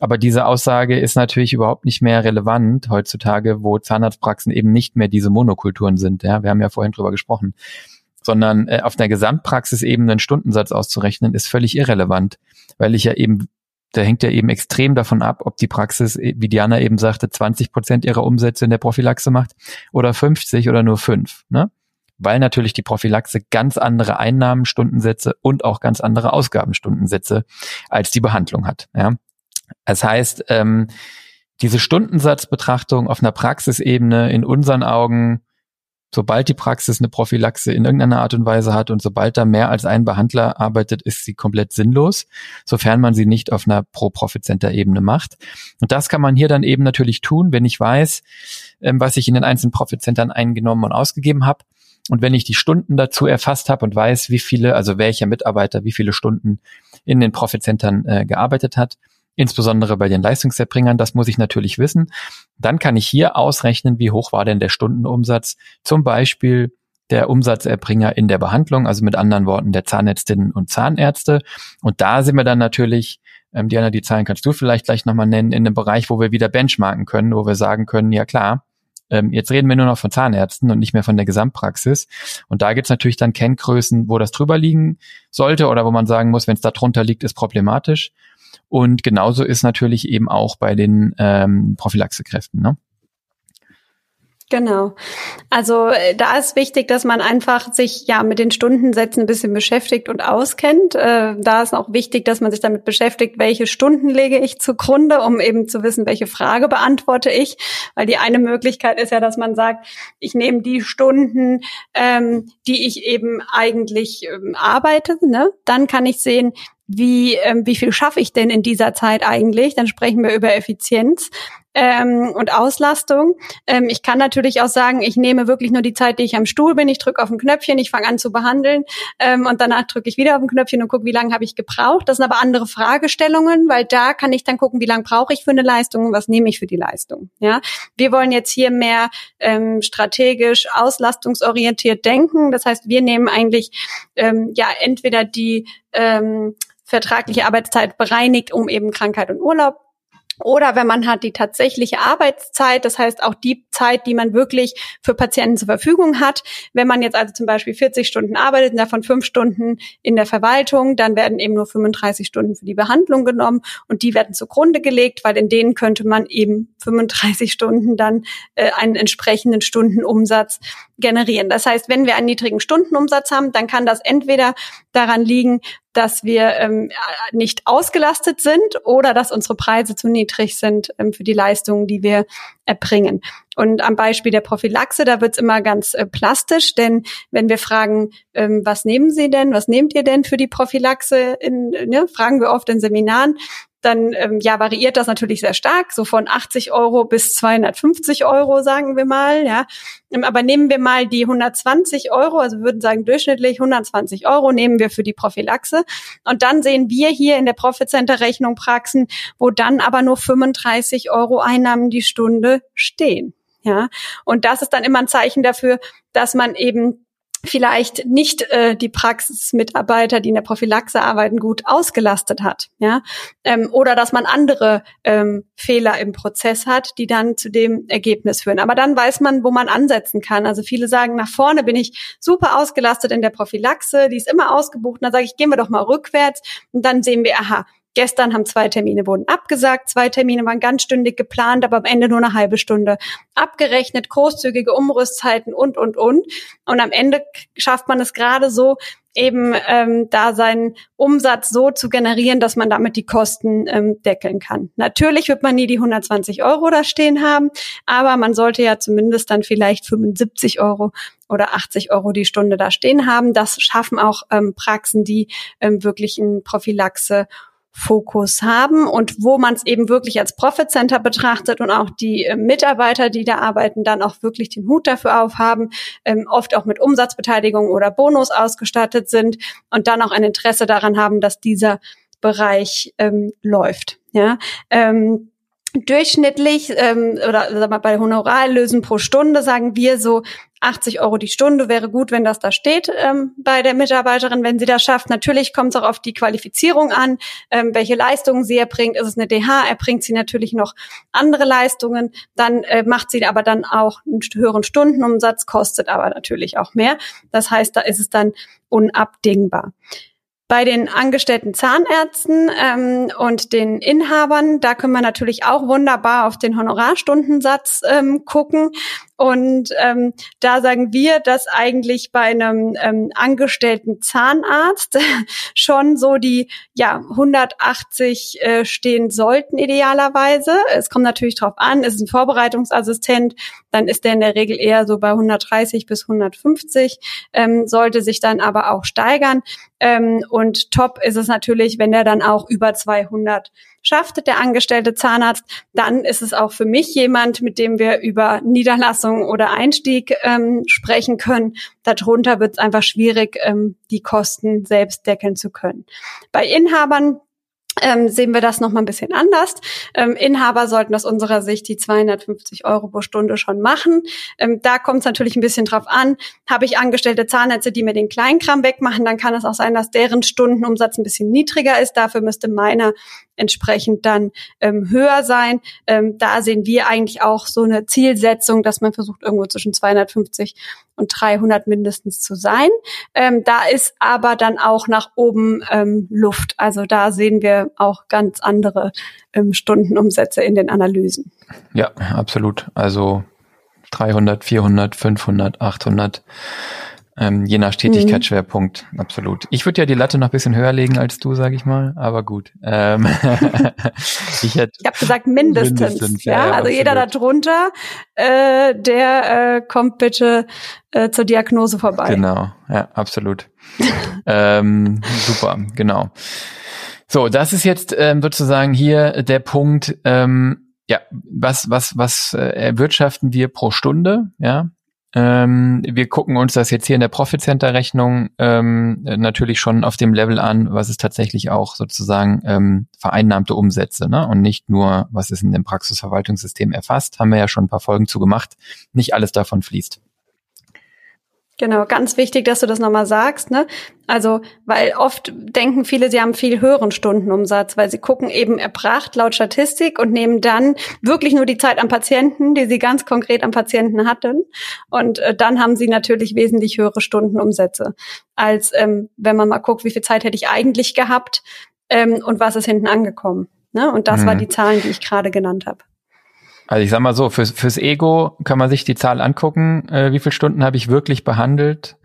Aber diese Aussage ist natürlich überhaupt nicht mehr relevant heutzutage, wo Zahnarztpraxen eben nicht mehr diese Monokulturen sind. Ja, wir haben ja vorhin drüber gesprochen. Sondern äh, auf der Gesamtpraxisebene einen Stundensatz auszurechnen, ist völlig irrelevant, weil ich ja eben, da hängt ja eben extrem davon ab, ob die Praxis, wie Diana eben sagte, 20 Prozent ihrer Umsätze in der Prophylaxe macht oder 50 oder nur 5. Ne? Weil natürlich die Prophylaxe ganz andere Einnahmenstundensätze und auch ganz andere Ausgabenstundensätze als die Behandlung hat. Ja? Das heißt, ähm, diese Stundensatzbetrachtung auf einer Praxisebene in unseren Augen, sobald die Praxis eine Prophylaxe in irgendeiner Art und Weise hat und sobald da mehr als ein Behandler arbeitet, ist sie komplett sinnlos, sofern man sie nicht auf einer Pro-Profit-Center-Ebene macht. Und das kann man hier dann eben natürlich tun, wenn ich weiß, ähm, was ich in den einzelnen Profit-Centern eingenommen und ausgegeben habe. Und wenn ich die Stunden dazu erfasst habe und weiß, wie viele, also welcher Mitarbeiter wie viele Stunden in den Profit-Centern äh, gearbeitet hat, insbesondere bei den Leistungserbringern, das muss ich natürlich wissen. Dann kann ich hier ausrechnen, wie hoch war denn der Stundenumsatz, zum Beispiel der Umsatzerbringer in der Behandlung, also mit anderen Worten der Zahnärztinnen und Zahnärzte. Und da sind wir dann natürlich, ähm, Diana, die Zahlen kannst du vielleicht gleich nochmal nennen, in einem Bereich, wo wir wieder benchmarken können, wo wir sagen können, ja klar, ähm, jetzt reden wir nur noch von Zahnärzten und nicht mehr von der Gesamtpraxis. Und da gibt's natürlich dann Kenngrößen, wo das drüber liegen sollte oder wo man sagen muss, wenn es da drunter liegt, ist problematisch. Und genauso ist natürlich eben auch bei den ähm, Prophylaxekräften. Ne? Genau. Also äh, da ist wichtig, dass man einfach sich ja mit den Stundensätzen ein bisschen beschäftigt und auskennt. Äh, da ist auch wichtig, dass man sich damit beschäftigt, welche Stunden lege ich zugrunde, um eben zu wissen, welche Frage beantworte ich. Weil die eine Möglichkeit ist ja, dass man sagt, ich nehme die Stunden, ähm, die ich eben eigentlich ähm, arbeite. Ne? Dann kann ich sehen, wie, ähm, wie viel schaffe ich denn in dieser Zeit eigentlich? Dann sprechen wir über Effizienz ähm, und Auslastung. Ähm, ich kann natürlich auch sagen, ich nehme wirklich nur die Zeit, die ich am Stuhl bin. Ich drücke auf ein Knöpfchen, ich fange an zu behandeln ähm, und danach drücke ich wieder auf ein Knöpfchen und gucke, wie lange habe ich gebraucht. Das sind aber andere Fragestellungen, weil da kann ich dann gucken, wie lange brauche ich für eine Leistung und was nehme ich für die Leistung. Ja, wir wollen jetzt hier mehr ähm, strategisch auslastungsorientiert denken. Das heißt, wir nehmen eigentlich ähm, ja entweder die ähm, vertragliche Arbeitszeit bereinigt, um eben Krankheit und Urlaub oder wenn man hat die tatsächliche Arbeitszeit, das heißt auch die Zeit, die man wirklich für Patienten zur Verfügung hat. Wenn man jetzt also zum Beispiel 40 Stunden arbeitet und davon fünf Stunden in der Verwaltung, dann werden eben nur 35 Stunden für die Behandlung genommen und die werden zugrunde gelegt, weil in denen könnte man eben 35 Stunden dann äh, einen entsprechenden Stundenumsatz generieren. Das heißt, wenn wir einen niedrigen Stundenumsatz haben, dann kann das entweder daran liegen, dass wir ähm, nicht ausgelastet sind oder dass unsere Preise zu niedrig sind ähm, für die Leistungen, die wir erbringen. Und am Beispiel der Prophylaxe, da wird's immer ganz äh, plastisch, denn wenn wir fragen, ähm, was nehmen Sie denn, was nehmt ihr denn für die Prophylaxe, in, ne, fragen wir oft in Seminaren, dann ähm, ja variiert das natürlich sehr stark, so von 80 Euro bis 250 Euro, sagen wir mal. Ja, ähm, aber nehmen wir mal die 120 Euro, also würden sagen durchschnittlich 120 Euro nehmen wir für die Prophylaxe und dann sehen wir hier in der Profit Center Rechnung Praxen, wo dann aber nur 35 Euro Einnahmen die Stunde stehen. Ja, und das ist dann immer ein Zeichen dafür, dass man eben vielleicht nicht äh, die Praxismitarbeiter, die in der Prophylaxe arbeiten, gut ausgelastet hat, ja, ähm, oder dass man andere ähm, Fehler im Prozess hat, die dann zu dem Ergebnis führen. Aber dann weiß man, wo man ansetzen kann. Also viele sagen, nach vorne bin ich super ausgelastet in der Prophylaxe, die ist immer ausgebucht. Und dann sage ich, gehen wir doch mal rückwärts und dann sehen wir, aha, Gestern haben zwei Termine wurden abgesagt, zwei Termine waren ganz stündig geplant, aber am Ende nur eine halbe Stunde abgerechnet, großzügige Umrüstzeiten und, und, und. Und am Ende schafft man es gerade so, eben ähm, da seinen Umsatz so zu generieren, dass man damit die Kosten ähm, deckeln kann. Natürlich wird man nie die 120 Euro da stehen haben, aber man sollte ja zumindest dann vielleicht 75 Euro oder 80 Euro die Stunde da stehen haben. Das schaffen auch ähm, Praxen, die ähm, wirklich in Prophylaxe Fokus haben und wo man es eben wirklich als Profit Center betrachtet und auch die äh, Mitarbeiter, die da arbeiten, dann auch wirklich den Hut dafür aufhaben, ähm, oft auch mit Umsatzbeteiligung oder Bonus ausgestattet sind und dann auch ein Interesse daran haben, dass dieser Bereich ähm, läuft. Ja. Ähm, durchschnittlich ähm, oder sag mal, bei Honorarlösen pro Stunde sagen wir so 80 Euro die Stunde wäre gut, wenn das da steht ähm, bei der Mitarbeiterin, wenn sie das schafft. Natürlich kommt es auch auf die Qualifizierung an, ähm, welche Leistungen sie erbringt. Ist es eine DH, erbringt sie natürlich noch andere Leistungen. Dann äh, macht sie aber dann auch einen höheren Stundenumsatz, kostet aber natürlich auch mehr. Das heißt, da ist es dann unabdingbar. Bei den angestellten Zahnärzten ähm, und den Inhabern, da können wir natürlich auch wunderbar auf den Honorarstundensatz ähm, gucken. Und ähm, da sagen wir, dass eigentlich bei einem ähm, angestellten Zahnarzt schon so die ja 180 äh, stehen sollten idealerweise. Es kommt natürlich drauf an, ist ein Vorbereitungsassistent, dann ist der in der Regel eher so bei 130 bis 150, ähm, sollte sich dann aber auch steigern. Ähm, und top ist es natürlich, wenn er dann auch über 200 schafft, der angestellte Zahnarzt, dann ist es auch für mich jemand, mit dem wir über Niederlassung oder Einstieg ähm, sprechen können. Darunter wird es einfach schwierig, ähm, die Kosten selbst decken zu können. Bei Inhabern ähm, sehen wir das nochmal ein bisschen anders. Ähm, Inhaber sollten aus unserer Sicht die 250 Euro pro Stunde schon machen. Ähm, da kommt es natürlich ein bisschen drauf an. Habe ich angestellte Zahnärzte, die mir den Kleinkram wegmachen, dann kann es auch sein, dass deren Stundenumsatz ein bisschen niedriger ist. Dafür müsste meiner entsprechend dann ähm, höher sein. Ähm, da sehen wir eigentlich auch so eine Zielsetzung, dass man versucht, irgendwo zwischen 250 und 300 mindestens zu sein. Ähm, da ist aber dann auch nach oben ähm, Luft. Also da sehen wir auch ganz andere ähm, Stundenumsätze in den Analysen. Ja, absolut. Also 300, 400, 500, 800. Ähm, je nach Tätigkeitsschwerpunkt, mhm. absolut. Ich würde ja die Latte noch ein bisschen höher legen als du, sage ich mal, aber gut. Ähm, ich hätte ich habe gesagt mindestens, mindestens ja, ja, also absolut. jeder darunter, äh, der äh, kommt bitte äh, zur Diagnose vorbei. Genau, ja, absolut. ähm, super, genau. So, das ist jetzt ähm, sozusagen hier der Punkt. Ähm, ja, was was was äh, erwirtschaften wir pro Stunde? Ja, ähm, wir gucken uns das jetzt hier in der Profit Center Rechnung ähm, natürlich schon auf dem Level an, was ist tatsächlich auch sozusagen ähm, vereinnahmte Umsätze ne? und nicht nur, was ist in dem Praxisverwaltungssystem erfasst. Haben wir ja schon ein paar Folgen zu gemacht. Nicht alles davon fließt. Genau, ganz wichtig, dass du das nochmal sagst, ne? Also, weil oft denken viele, sie haben viel höheren Stundenumsatz, weil sie gucken eben erbracht laut Statistik und nehmen dann wirklich nur die Zeit am Patienten, die sie ganz konkret am Patienten hatten. Und äh, dann haben sie natürlich wesentlich höhere Stundenumsätze, als ähm, wenn man mal guckt, wie viel Zeit hätte ich eigentlich gehabt ähm, und was ist hinten angekommen. Ne? Und das mhm. war die Zahlen, die ich gerade genannt habe. Also ich sag mal so, fürs, fürs Ego kann man sich die Zahl angucken, äh, wie viele Stunden habe ich wirklich behandelt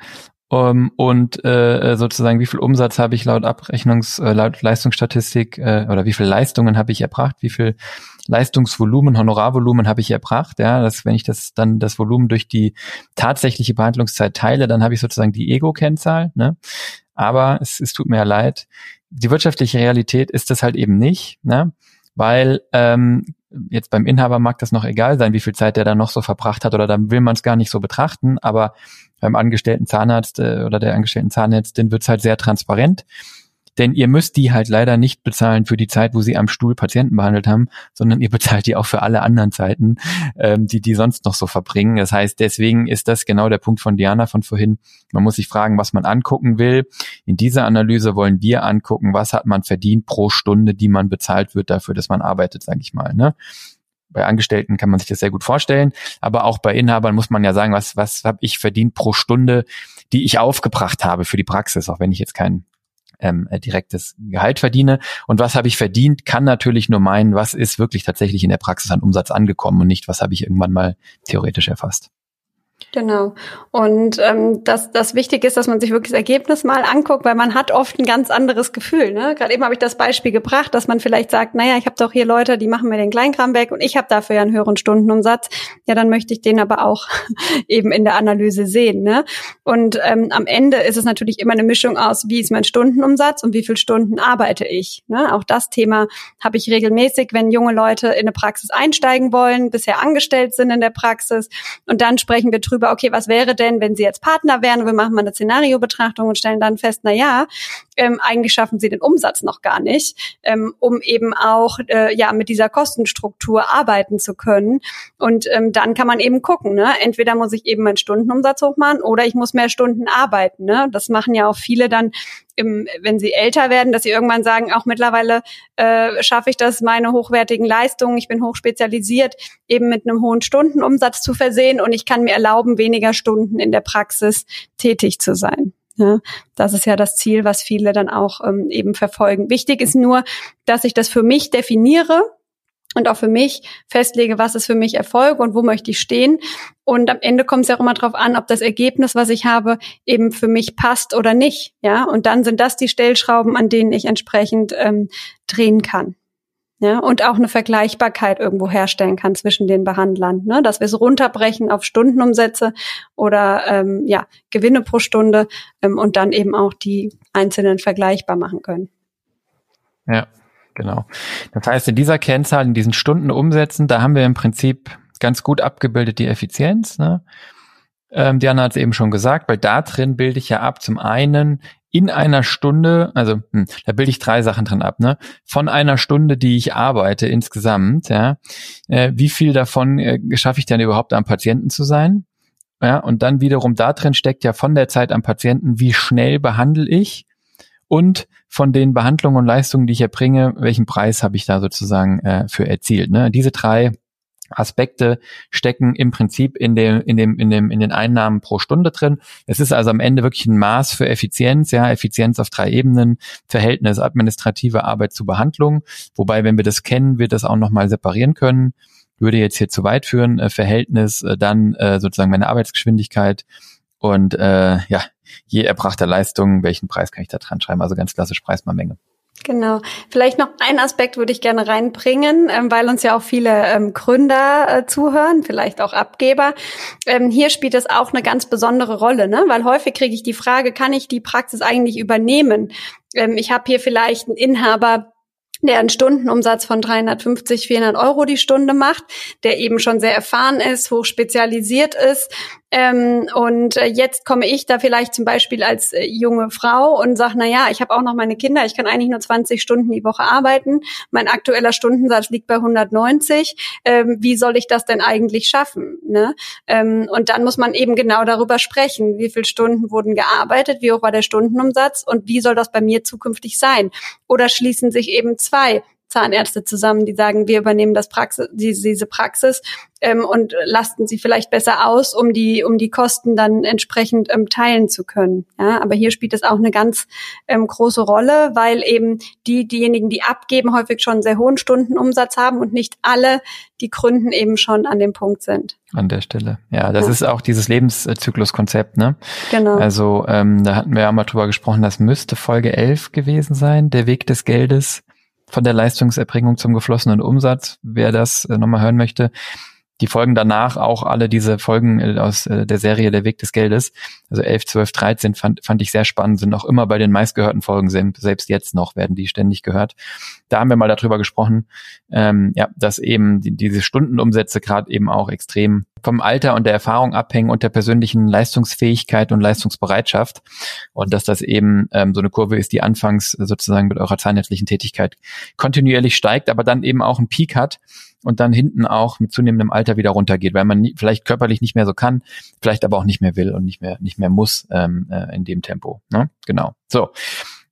um, ähm, und äh, sozusagen wie viel Umsatz habe ich laut Abrechnungs, äh, laut Leistungsstatistik äh, oder wie viel Leistungen habe ich erbracht, wie viel Leistungsvolumen, Honorarvolumen habe ich erbracht. Ja, das, wenn ich das dann das Volumen durch die tatsächliche Behandlungszeit teile, dann habe ich sozusagen die Ego-Kennzahl. Ne? Aber es, es tut mir ja leid. Die wirtschaftliche Realität ist das halt eben nicht, ne? weil ähm, jetzt beim Inhaber mag das noch egal sein, wie viel Zeit der da noch so verbracht hat oder dann will man es gar nicht so betrachten, aber beim angestellten Zahnarzt äh, oder der angestellten Zahnärztin wird es halt sehr transparent. Denn ihr müsst die halt leider nicht bezahlen für die Zeit, wo sie am Stuhl Patienten behandelt haben, sondern ihr bezahlt die auch für alle anderen Zeiten, ähm, die die sonst noch so verbringen. Das heißt, deswegen ist das genau der Punkt von Diana von vorhin. Man muss sich fragen, was man angucken will. In dieser Analyse wollen wir angucken, was hat man verdient pro Stunde, die man bezahlt wird dafür, dass man arbeitet, sage ich mal. Ne? bei Angestellten kann man sich das sehr gut vorstellen, aber auch bei Inhabern muss man ja sagen, was was habe ich verdient pro Stunde, die ich aufgebracht habe für die Praxis, auch wenn ich jetzt kein ähm, äh, direktes Gehalt verdiene. Und was habe ich verdient, kann natürlich nur meinen, was ist wirklich tatsächlich in der Praxis an Umsatz angekommen und nicht, was habe ich irgendwann mal theoretisch erfasst. Genau. Und ähm, das, das Wichtige ist, dass man sich wirklich das Ergebnis mal anguckt, weil man hat oft ein ganz anderes Gefühl. Ne? Gerade eben habe ich das Beispiel gebracht, dass man vielleicht sagt, naja, ich habe doch hier Leute, die machen mir den Kleinkram weg und ich habe dafür ja einen höheren Stundenumsatz. Ja, dann möchte ich den aber auch eben in der Analyse sehen. Ne? Und ähm, am Ende ist es natürlich immer eine Mischung aus, wie ist mein Stundenumsatz und wie viele Stunden arbeite ich. Ne? Auch das Thema habe ich regelmäßig, wenn junge Leute in eine Praxis einsteigen wollen, bisher angestellt sind in der Praxis. Und dann sprechen wir drüber, drüber, okay, was wäre denn, wenn sie jetzt Partner wären wir machen mal eine Szenariobetrachtung und stellen dann fest, na ja, ähm, eigentlich schaffen sie den Umsatz noch gar nicht, ähm, um eben auch äh, ja mit dieser Kostenstruktur arbeiten zu können. Und ähm, dann kann man eben gucken, ne? entweder muss ich eben meinen Stundenumsatz hochmachen oder ich muss mehr Stunden arbeiten. Ne? Das machen ja auch viele dann im, wenn sie älter werden, dass sie irgendwann sagen, auch mittlerweile äh, schaffe ich das, meine hochwertigen Leistungen, ich bin hochspezialisiert, eben mit einem hohen Stundenumsatz zu versehen und ich kann mir erlauben, weniger Stunden in der Praxis tätig zu sein. Ja, das ist ja das Ziel, was viele dann auch ähm, eben verfolgen. Wichtig ist nur, dass ich das für mich definiere und auch für mich festlege, was ist für mich Erfolg und wo möchte ich stehen. Und am Ende kommt es ja auch immer darauf an, ob das Ergebnis, was ich habe, eben für mich passt oder nicht. Ja, und dann sind das die Stellschrauben, an denen ich entsprechend ähm, drehen kann. Ja, und auch eine Vergleichbarkeit irgendwo herstellen kann zwischen den Behandlern, ne? dass wir es runterbrechen auf Stundenumsätze oder ähm, ja, Gewinne pro Stunde ähm, und dann eben auch die einzelnen vergleichbar machen können. Ja, genau. Das heißt, in dieser Kennzahl, in diesen Stundenumsätzen, da haben wir im Prinzip ganz gut abgebildet die Effizienz. Ne? Ähm, Diana hat es eben schon gesagt, weil da drin bilde ich ja ab zum einen in einer Stunde, also hm, da bilde ich drei Sachen drin ab, ne? Von einer Stunde, die ich arbeite insgesamt, ja, äh, wie viel davon äh, schaffe ich denn überhaupt am Patienten zu sein? Ja, und dann wiederum da drin steckt ja von der Zeit am Patienten, wie schnell behandle ich und von den Behandlungen und Leistungen, die ich erbringe, welchen Preis habe ich da sozusagen äh, für erzielt. Ne? Diese drei Aspekte stecken im Prinzip in dem, in dem, in dem, in den Einnahmen pro Stunde drin. Es ist also am Ende wirklich ein Maß für Effizienz, ja, Effizienz auf drei Ebenen, Verhältnis administrative Arbeit zu Behandlung. Wobei, wenn wir das kennen, wir das auch nochmal separieren können. Würde jetzt hier zu weit führen, äh, Verhältnis, äh, dann äh, sozusagen meine Arbeitsgeschwindigkeit und äh, ja, je erbrachter Leistung, welchen Preis kann ich da dran schreiben? Also ganz klassisch Preis mal Menge. Genau. Vielleicht noch ein Aspekt würde ich gerne reinbringen, ähm, weil uns ja auch viele ähm, Gründer äh, zuhören, vielleicht auch Abgeber. Ähm, hier spielt es auch eine ganz besondere Rolle, ne? weil häufig kriege ich die Frage, kann ich die Praxis eigentlich übernehmen? Ähm, ich habe hier vielleicht einen Inhaber, der einen Stundenumsatz von 350, 400 Euro die Stunde macht, der eben schon sehr erfahren ist, hoch spezialisiert ist, ähm, und äh, jetzt komme ich da vielleicht zum Beispiel als äh, junge Frau und sage, na ja, ich habe auch noch meine Kinder, ich kann eigentlich nur 20 Stunden die Woche arbeiten. Mein aktueller Stundensatz liegt bei 190. Ähm, wie soll ich das denn eigentlich schaffen? Ne? Ähm, und dann muss man eben genau darüber sprechen, wie viele Stunden wurden gearbeitet, wie hoch war der Stundenumsatz und wie soll das bei mir zukünftig sein? Oder schließen sich eben zwei Zahnärzte zusammen, die sagen, wir übernehmen das Praxis, diese Praxis ähm, und lasten sie vielleicht besser aus, um die, um die Kosten dann entsprechend ähm, teilen zu können. Ja, aber hier spielt es auch eine ganz ähm, große Rolle, weil eben die, diejenigen, die abgeben, häufig schon einen sehr hohen Stundenumsatz haben und nicht alle, die gründen, eben schon an dem Punkt sind. An der Stelle. Ja, das ja. ist auch dieses Lebenszykluskonzept, ne? Genau. Also ähm, da hatten wir ja mal drüber gesprochen, das müsste Folge 11 gewesen sein, der Weg des Geldes von der Leistungserbringung zum geflossenen Umsatz. Wer das äh, nochmal hören möchte, die Folgen danach auch alle diese Folgen äh, aus äh, der Serie Der Weg des Geldes, also 11, 12, 13 fand, fand ich sehr spannend, sind auch immer bei den meistgehörten Folgen, selbst jetzt noch werden die ständig gehört. Da haben wir mal darüber gesprochen, ähm, ja, dass eben die, diese Stundenumsätze gerade eben auch extrem vom Alter und der Erfahrung abhängen und der persönlichen Leistungsfähigkeit und Leistungsbereitschaft und dass das eben ähm, so eine Kurve ist, die anfangs sozusagen mit eurer zahnärztlichen Tätigkeit kontinuierlich steigt, aber dann eben auch einen Peak hat und dann hinten auch mit zunehmendem Alter wieder runtergeht, weil man nie, vielleicht körperlich nicht mehr so kann, vielleicht aber auch nicht mehr will und nicht mehr nicht mehr muss ähm, äh, in dem Tempo. Ne? Genau. So.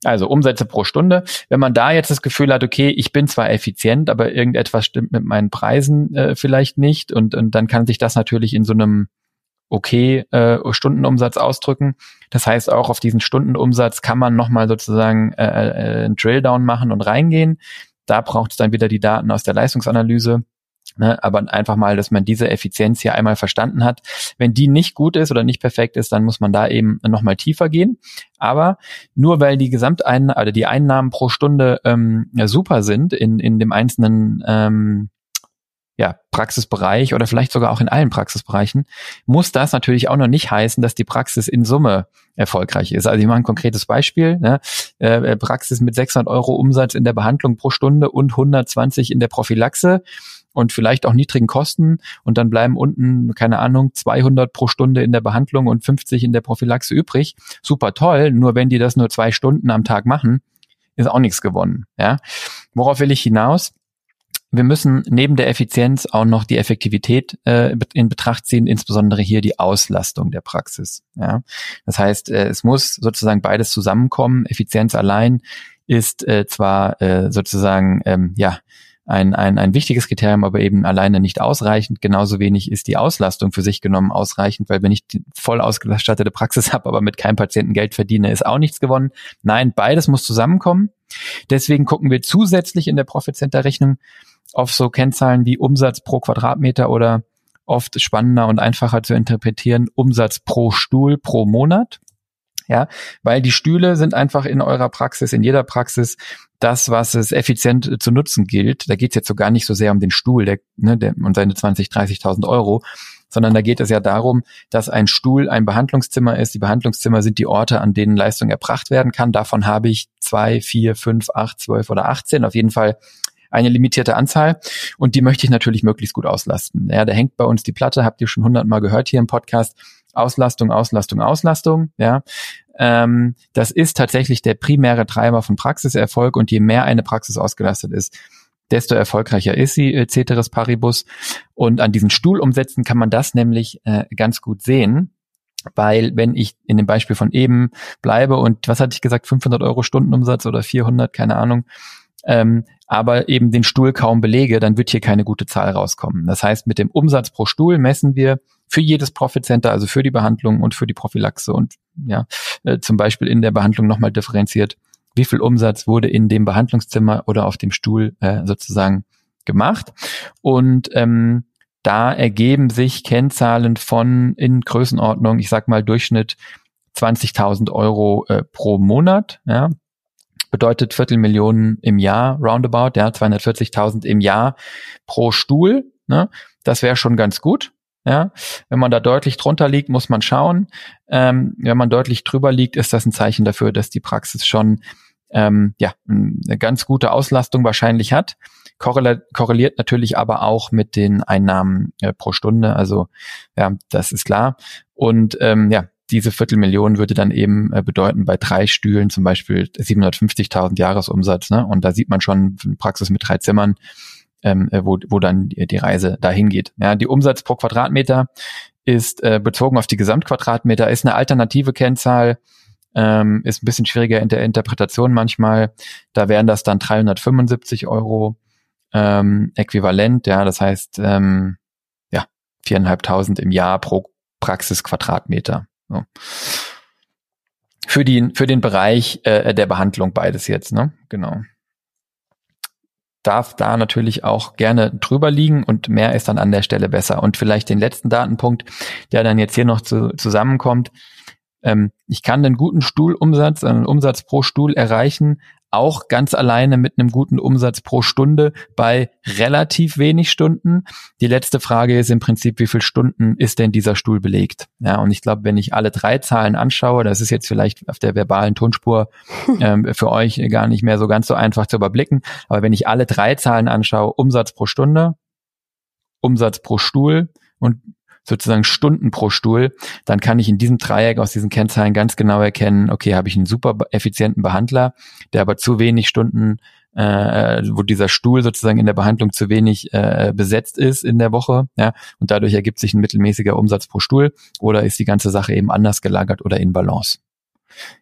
Also Umsätze pro Stunde. Wenn man da jetzt das Gefühl hat, okay, ich bin zwar effizient, aber irgendetwas stimmt mit meinen Preisen äh, vielleicht nicht und, und dann kann sich das natürlich in so einem okay äh, Stundenumsatz ausdrücken. Das heißt, auch auf diesen Stundenumsatz kann man nochmal sozusagen äh, äh, einen Drilldown machen und reingehen. Da braucht es dann wieder die Daten aus der Leistungsanalyse Ne, aber einfach mal, dass man diese Effizienz hier einmal verstanden hat. Wenn die nicht gut ist oder nicht perfekt ist, dann muss man da eben nochmal tiefer gehen. Aber nur weil die Gesamteinnahmen oder die Einnahmen pro Stunde ähm, ja, super sind in, in dem einzelnen ähm, ja, Praxisbereich oder vielleicht sogar auch in allen Praxisbereichen, muss das natürlich auch noch nicht heißen, dass die Praxis in Summe erfolgreich ist. Also ich mache ein konkretes Beispiel. Ne? Äh, Praxis mit 600 Euro Umsatz in der Behandlung pro Stunde und 120 in der Prophylaxe und vielleicht auch niedrigen Kosten und dann bleiben unten, keine Ahnung, 200 pro Stunde in der Behandlung und 50 in der Prophylaxe übrig. Super toll, nur wenn die das nur zwei Stunden am Tag machen, ist auch nichts gewonnen. Ja, Worauf will ich hinaus? Wir müssen neben der Effizienz auch noch die Effektivität äh, in Betracht ziehen, insbesondere hier die Auslastung der Praxis. Ja? Das heißt, äh, es muss sozusagen beides zusammenkommen. Effizienz allein ist äh, zwar äh, sozusagen ähm, ja ein, ein, ein wichtiges Kriterium, aber eben alleine nicht ausreichend. Genauso wenig ist die Auslastung für sich genommen ausreichend, weil wenn ich die voll ausgestattete Praxis habe, aber mit keinem Patienten Geld verdiene, ist auch nichts gewonnen. Nein, beides muss zusammenkommen. Deswegen gucken wir zusätzlich in der Profit Center Rechnung auf so Kennzahlen wie Umsatz pro Quadratmeter oder oft spannender und einfacher zu interpretieren, Umsatz pro Stuhl pro Monat ja, weil die Stühle sind einfach in eurer Praxis, in jeder Praxis das, was es effizient zu nutzen gilt. Da geht es jetzt so gar nicht so sehr um den Stuhl der, ne, der, und seine 20, 30.000 Euro, sondern da geht es ja darum, dass ein Stuhl ein Behandlungszimmer ist. Die Behandlungszimmer sind die Orte, an denen Leistung erbracht werden kann. Davon habe ich zwei, vier, fünf, acht, zwölf oder achtzehn. Auf jeden Fall eine limitierte Anzahl und die möchte ich natürlich möglichst gut auslasten. Ja, da hängt bei uns die Platte, habt ihr schon hundertmal gehört hier im Podcast. Auslastung, Auslastung, Auslastung. Ja, ähm, das ist tatsächlich der primäre Treiber von Praxiserfolg und je mehr eine Praxis ausgelastet ist, desto erfolgreicher ist sie, äh, Ceteris Paribus. Und an diesen Stuhlumsätzen kann man das nämlich äh, ganz gut sehen. Weil wenn ich in dem Beispiel von eben bleibe und was hatte ich gesagt, 500 Euro Stundenumsatz oder 400, keine Ahnung, ähm, aber eben den Stuhl kaum belege, dann wird hier keine gute Zahl rauskommen. Das heißt, mit dem Umsatz pro Stuhl messen wir für jedes Profit Center, also für die Behandlung und für die Prophylaxe und ja, äh, zum Beispiel in der Behandlung nochmal differenziert, wie viel Umsatz wurde in dem Behandlungszimmer oder auf dem Stuhl äh, sozusagen gemacht. Und ähm, da ergeben sich Kennzahlen von in Größenordnung, ich sag mal Durchschnitt 20.000 Euro äh, pro Monat. Ja, bedeutet Viertelmillionen im Jahr, roundabout, ja, 240.000 im Jahr pro Stuhl. Ne? Das wäre schon ganz gut. Ja, wenn man da deutlich drunter liegt, muss man schauen. Ähm, wenn man deutlich drüber liegt, ist das ein Zeichen dafür, dass die Praxis schon ähm, ja eine ganz gute Auslastung wahrscheinlich hat. Korreliert, korreliert natürlich aber auch mit den Einnahmen äh, pro Stunde. Also ja, das ist klar. Und ähm, ja, diese Viertelmillion würde dann eben äh, bedeuten, bei drei Stühlen zum Beispiel 750.000 Jahresumsatz. Ne? Und da sieht man schon eine Praxis mit drei Zimmern, ähm, äh, wo, wo dann die, Reise dahin geht. Ja, die Umsatz pro Quadratmeter ist äh, bezogen auf die Gesamtquadratmeter, ist eine alternative Kennzahl, ähm, ist ein bisschen schwieriger in der Interpretation manchmal. Da wären das dann 375 Euro ähm, äquivalent, ja, das heißt ähm, ja viereinhalbtausend im Jahr pro Praxisquadratmeter. So. Für, die, für den Bereich äh, der Behandlung beides jetzt, ne? Genau. Darf da natürlich auch gerne drüber liegen und mehr ist dann an der Stelle besser. Und vielleicht den letzten Datenpunkt, der dann jetzt hier noch zu, zusammenkommt. Ähm, ich kann einen guten Stuhlumsatz, einen Umsatz pro Stuhl erreichen, auch ganz alleine mit einem guten Umsatz pro Stunde bei relativ wenig Stunden. Die letzte Frage ist im Prinzip, wie viele Stunden ist denn dieser Stuhl belegt? Ja, und ich glaube, wenn ich alle drei Zahlen anschaue, das ist jetzt vielleicht auf der verbalen Tonspur ähm, für euch gar nicht mehr so ganz so einfach zu überblicken, aber wenn ich alle drei Zahlen anschaue, Umsatz pro Stunde, Umsatz pro Stuhl und sozusagen Stunden pro Stuhl, dann kann ich in diesem Dreieck aus diesen Kennzahlen ganz genau erkennen, okay, habe ich einen super effizienten Behandler, der aber zu wenig Stunden, äh, wo dieser Stuhl sozusagen in der Behandlung zu wenig äh, besetzt ist in der Woche, ja, und dadurch ergibt sich ein mittelmäßiger Umsatz pro Stuhl oder ist die ganze Sache eben anders gelagert oder in Balance.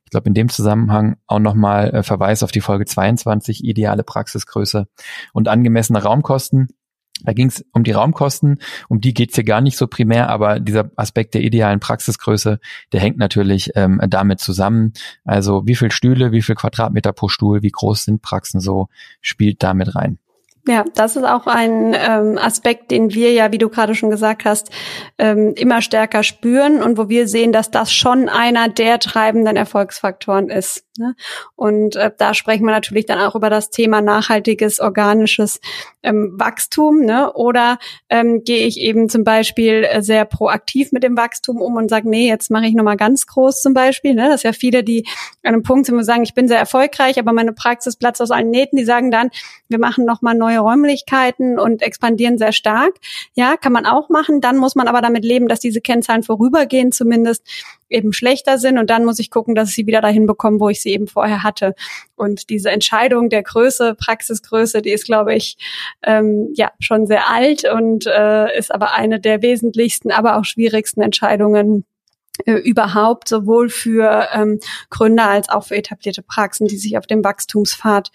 Ich glaube, in dem Zusammenhang auch nochmal äh, Verweis auf die Folge 22, ideale Praxisgröße und angemessene Raumkosten. Da ging es um die Raumkosten, um die geht's hier gar nicht so primär, aber dieser Aspekt der idealen Praxisgröße, der hängt natürlich ähm, damit zusammen. Also wie viel Stühle, wie viel Quadratmeter pro Stuhl, wie groß sind Praxen so, spielt damit rein. Ja, das ist auch ein ähm, Aspekt, den wir ja, wie du gerade schon gesagt hast, ähm, immer stärker spüren und wo wir sehen, dass das schon einer der treibenden Erfolgsfaktoren ist. Ne? Und äh, da sprechen wir natürlich dann auch über das Thema nachhaltiges, organisches ähm, Wachstum. Ne? Oder ähm, gehe ich eben zum Beispiel äh, sehr proaktiv mit dem Wachstum um und sage, nee, jetzt mache ich nochmal ganz groß zum Beispiel. Ne? Das ist ja viele, die an einem Punkt sind, wo sagen, ich bin sehr erfolgreich, aber meine Praxis platzt aus allen Nähten, die sagen dann, wir machen nochmal neue neue Räumlichkeiten und expandieren sehr stark. Ja, kann man auch machen. Dann muss man aber damit leben, dass diese Kennzahlen vorübergehend zumindest eben schlechter sind und dann muss ich gucken, dass ich sie wieder dahin bekomme, wo ich sie eben vorher hatte. Und diese Entscheidung der Größe, Praxisgröße, die ist, glaube ich, ähm, ja schon sehr alt und äh, ist aber eine der wesentlichsten, aber auch schwierigsten Entscheidungen äh, überhaupt sowohl für ähm, Gründer als auch für etablierte Praxen, die sich auf dem Wachstumspfad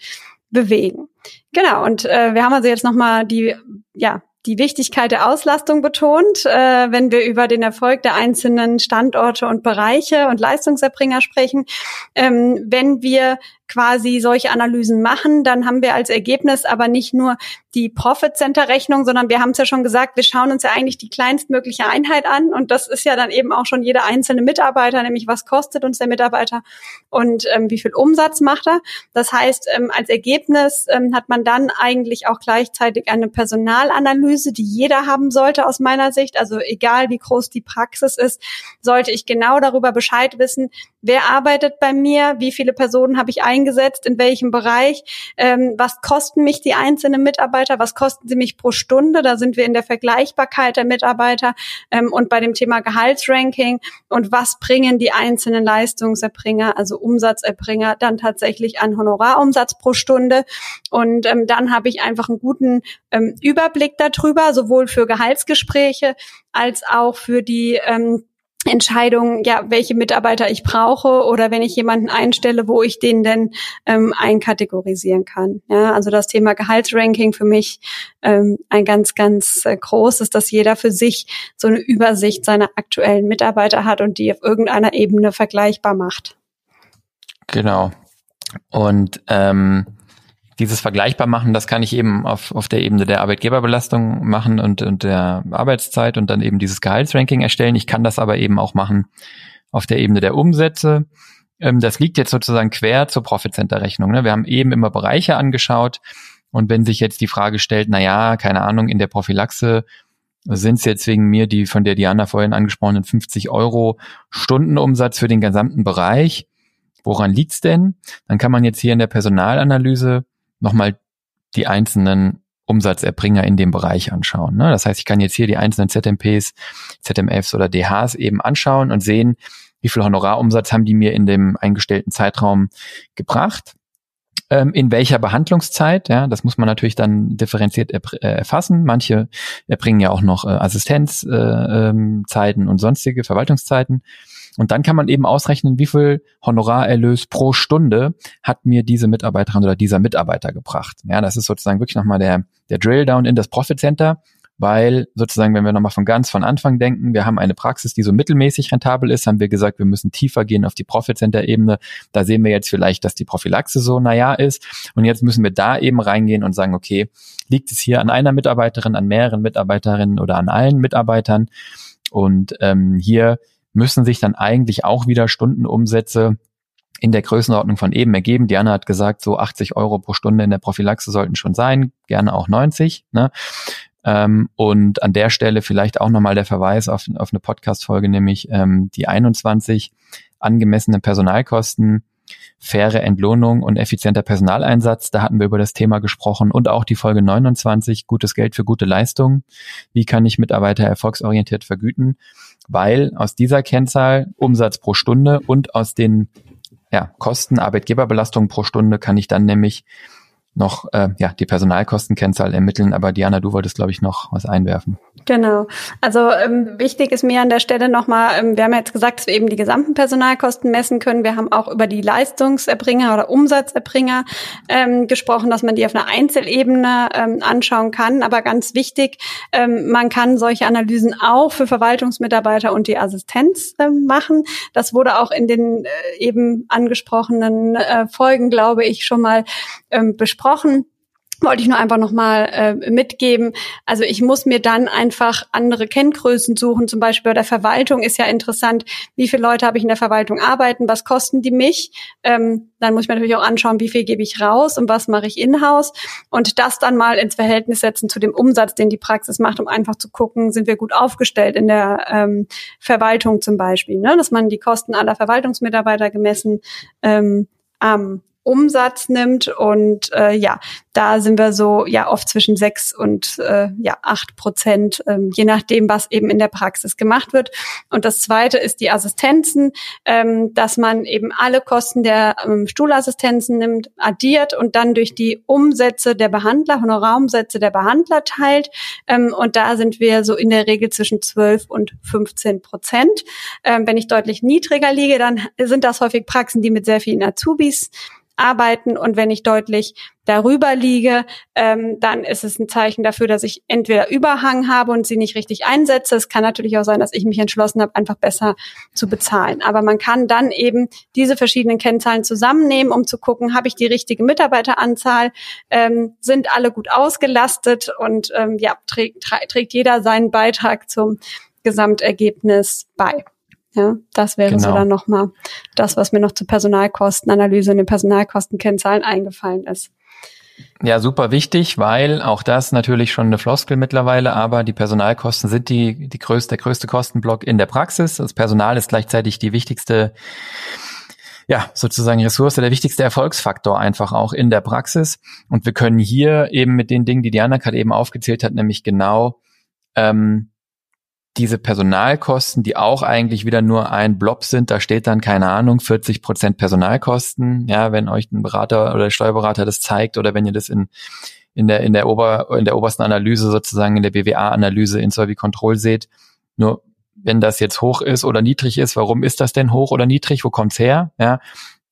bewegen. Genau, und äh, wir haben also jetzt nochmal die, ja, die Wichtigkeit der Auslastung betont, äh, wenn wir über den Erfolg der einzelnen Standorte und Bereiche und Leistungserbringer sprechen. Ähm, wenn wir quasi solche Analysen machen, dann haben wir als Ergebnis aber nicht nur die Profit Center Rechnung, sondern wir haben es ja schon gesagt, wir schauen uns ja eigentlich die kleinstmögliche Einheit an und das ist ja dann eben auch schon jeder einzelne Mitarbeiter, nämlich was kostet uns der Mitarbeiter und ähm, wie viel Umsatz macht er. Das heißt, ähm, als Ergebnis ähm, hat man dann eigentlich auch gleichzeitig eine Personalanalyse, die jeder haben sollte aus meiner Sicht. Also egal wie groß die Praxis ist, sollte ich genau darüber Bescheid wissen, wer arbeitet bei mir, wie viele Personen habe ich eingesetzt, in welchem Bereich, ähm, was kosten mich die einzelnen Mitarbeiter, was kosten sie mich pro Stunde, da sind wir in der Vergleichbarkeit der Mitarbeiter ähm, und bei dem Thema Gehaltsranking. Und was bringen die einzelnen Leistungserbringer, also Umsatzerbringer, dann tatsächlich an Honorarumsatz pro Stunde? Und ähm, dann habe ich einfach einen guten ähm, Überblick darüber, sowohl für Gehaltsgespräche als auch für die ähm, Entscheidung, ja, welche Mitarbeiter ich brauche oder wenn ich jemanden einstelle, wo ich den denn ähm, einkategorisieren kann. Ja, also das Thema Gehaltsranking für mich ähm, ein ganz, ganz äh, großes, dass jeder für sich so eine Übersicht seiner aktuellen Mitarbeiter hat und die auf irgendeiner Ebene vergleichbar macht. Genau. Und ähm, dieses vergleichbar machen, das kann ich eben auf, auf der Ebene der Arbeitgeberbelastung machen und, und der Arbeitszeit und dann eben dieses Gehaltsranking erstellen. Ich kann das aber eben auch machen auf der Ebene der Umsätze. Ähm, das liegt jetzt sozusagen quer zur Profit Center Rechnung. Ne? Wir haben eben immer Bereiche angeschaut und wenn sich jetzt die Frage stellt, na ja, keine Ahnung, in der Prophylaxe sind es jetzt wegen mir die von der Diana vorhin angesprochenen 50 Euro Stundenumsatz für den gesamten Bereich. Woran liegt's denn? Dann kann man jetzt hier in der Personalanalyse nochmal die einzelnen Umsatzerbringer in dem Bereich anschauen. Ne? Das heißt, ich kann jetzt hier die einzelnen ZMPs, ZMFs oder DHs eben anschauen und sehen, wie viel Honorarumsatz haben die mir in dem eingestellten Zeitraum gebracht ähm, in welcher Behandlungszeit, ja, das muss man natürlich dann differenziert äh, erfassen. Manche erbringen ja auch noch äh, Assistenzzeiten äh, ähm, und sonstige Verwaltungszeiten. Und dann kann man eben ausrechnen, wie viel Honorarerlös pro Stunde hat mir diese Mitarbeiterin oder dieser Mitarbeiter gebracht. Ja, das ist sozusagen wirklich nochmal der, der Drill-Down in das Profit Center, weil sozusagen, wenn wir nochmal von ganz von Anfang denken, wir haben eine Praxis, die so mittelmäßig rentabel ist, haben wir gesagt, wir müssen tiefer gehen auf die Profit Center Ebene. Da sehen wir jetzt vielleicht, dass die Prophylaxe so naja ist. Und jetzt müssen wir da eben reingehen und sagen, okay, liegt es hier an einer Mitarbeiterin, an mehreren Mitarbeiterinnen oder an allen Mitarbeitern? Und ähm, hier müssen sich dann eigentlich auch wieder Stundenumsätze in der Größenordnung von eben ergeben. Diana hat gesagt, so 80 Euro pro Stunde in der Prophylaxe sollten schon sein, gerne auch 90. Ne? Ähm, und an der Stelle vielleicht auch nochmal der Verweis auf, auf eine Podcast-Folge, nämlich ähm, die 21 angemessene Personalkosten, faire Entlohnung und effizienter Personaleinsatz. Da hatten wir über das Thema gesprochen und auch die Folge 29, gutes Geld für gute Leistung. Wie kann ich Mitarbeiter erfolgsorientiert vergüten? Weil aus dieser Kennzahl Umsatz pro Stunde und aus den ja, Kosten Arbeitgeberbelastung pro Stunde kann ich dann nämlich noch äh, ja die Personalkostenkennzahl ermitteln. Aber Diana, du wolltest glaube ich noch was einwerfen. Genau. Also ähm, wichtig ist mir an der Stelle nochmal, ähm, wir haben jetzt gesagt, dass wir eben die gesamten Personalkosten messen können. Wir haben auch über die Leistungserbringer oder Umsatzerbringer ähm, gesprochen, dass man die auf einer Einzelebene ähm, anschauen kann. Aber ganz wichtig, ähm, man kann solche Analysen auch für Verwaltungsmitarbeiter und die Assistenz ähm, machen. Das wurde auch in den äh, eben angesprochenen äh, Folgen, glaube ich, schon mal ähm, besprochen. wollte ich nur einfach nochmal äh, mitgeben. Also ich muss mir dann einfach andere Kenngrößen suchen. Zum Beispiel bei der Verwaltung ist ja interessant, wie viele Leute habe ich in der Verwaltung arbeiten, was kosten die mich. Ähm, dann muss ich mir natürlich auch anschauen, wie viel gebe ich raus und was mache ich in-house. Und das dann mal ins Verhältnis setzen zu dem Umsatz, den die Praxis macht, um einfach zu gucken, sind wir gut aufgestellt in der ähm, Verwaltung zum Beispiel. Ne? Dass man die Kosten aller Verwaltungsmitarbeiter gemessen ähm, am Umsatz nimmt und äh, ja, da sind wir so ja oft zwischen sechs und äh, ja acht Prozent, ähm, je nachdem, was eben in der Praxis gemacht wird. Und das Zweite ist die Assistenzen, ähm, dass man eben alle Kosten der ähm, Stuhlassistenzen nimmt, addiert und dann durch die Umsätze der Behandler, Honorarumsätze der Behandler teilt. Ähm, und da sind wir so in der Regel zwischen zwölf und 15 Prozent. Ähm, wenn ich deutlich niedriger liege, dann sind das häufig Praxen, die mit sehr vielen Azubis arbeiten und wenn ich deutlich darüber liege, ähm, dann ist es ein Zeichen dafür, dass ich entweder Überhang habe und sie nicht richtig einsetze. Es kann natürlich auch sein, dass ich mich entschlossen habe, einfach besser zu bezahlen. Aber man kann dann eben diese verschiedenen Kennzahlen zusammennehmen, um zu gucken, habe ich die richtige Mitarbeiteranzahl, ähm, sind alle gut ausgelastet und ähm, ja, trägt, trägt jeder seinen Beitrag zum Gesamtergebnis bei. Ja, das wäre genau. so dann nochmal das, was mir noch zur Personalkostenanalyse und den Personalkostenkennzahlen eingefallen ist. Ja, super wichtig, weil auch das natürlich schon eine Floskel mittlerweile, aber die Personalkosten sind die, die größte, der größte Kostenblock in der Praxis. Das Personal ist gleichzeitig die wichtigste, ja, sozusagen Ressource, der wichtigste Erfolgsfaktor einfach auch in der Praxis. Und wir können hier eben mit den Dingen, die Diana gerade eben aufgezählt hat, nämlich genau ähm, diese Personalkosten, die auch eigentlich wieder nur ein Blob sind, da steht dann, keine Ahnung, 40 Prozent Personalkosten. Ja, wenn euch ein Berater oder Steuerberater das zeigt oder wenn ihr das in, in der, in der Ober, in der obersten Analyse sozusagen, in der BWA-Analyse in Solvi Control seht. Nur wenn das jetzt hoch ist oder niedrig ist, warum ist das denn hoch oder niedrig? Wo kommt's her? Ja,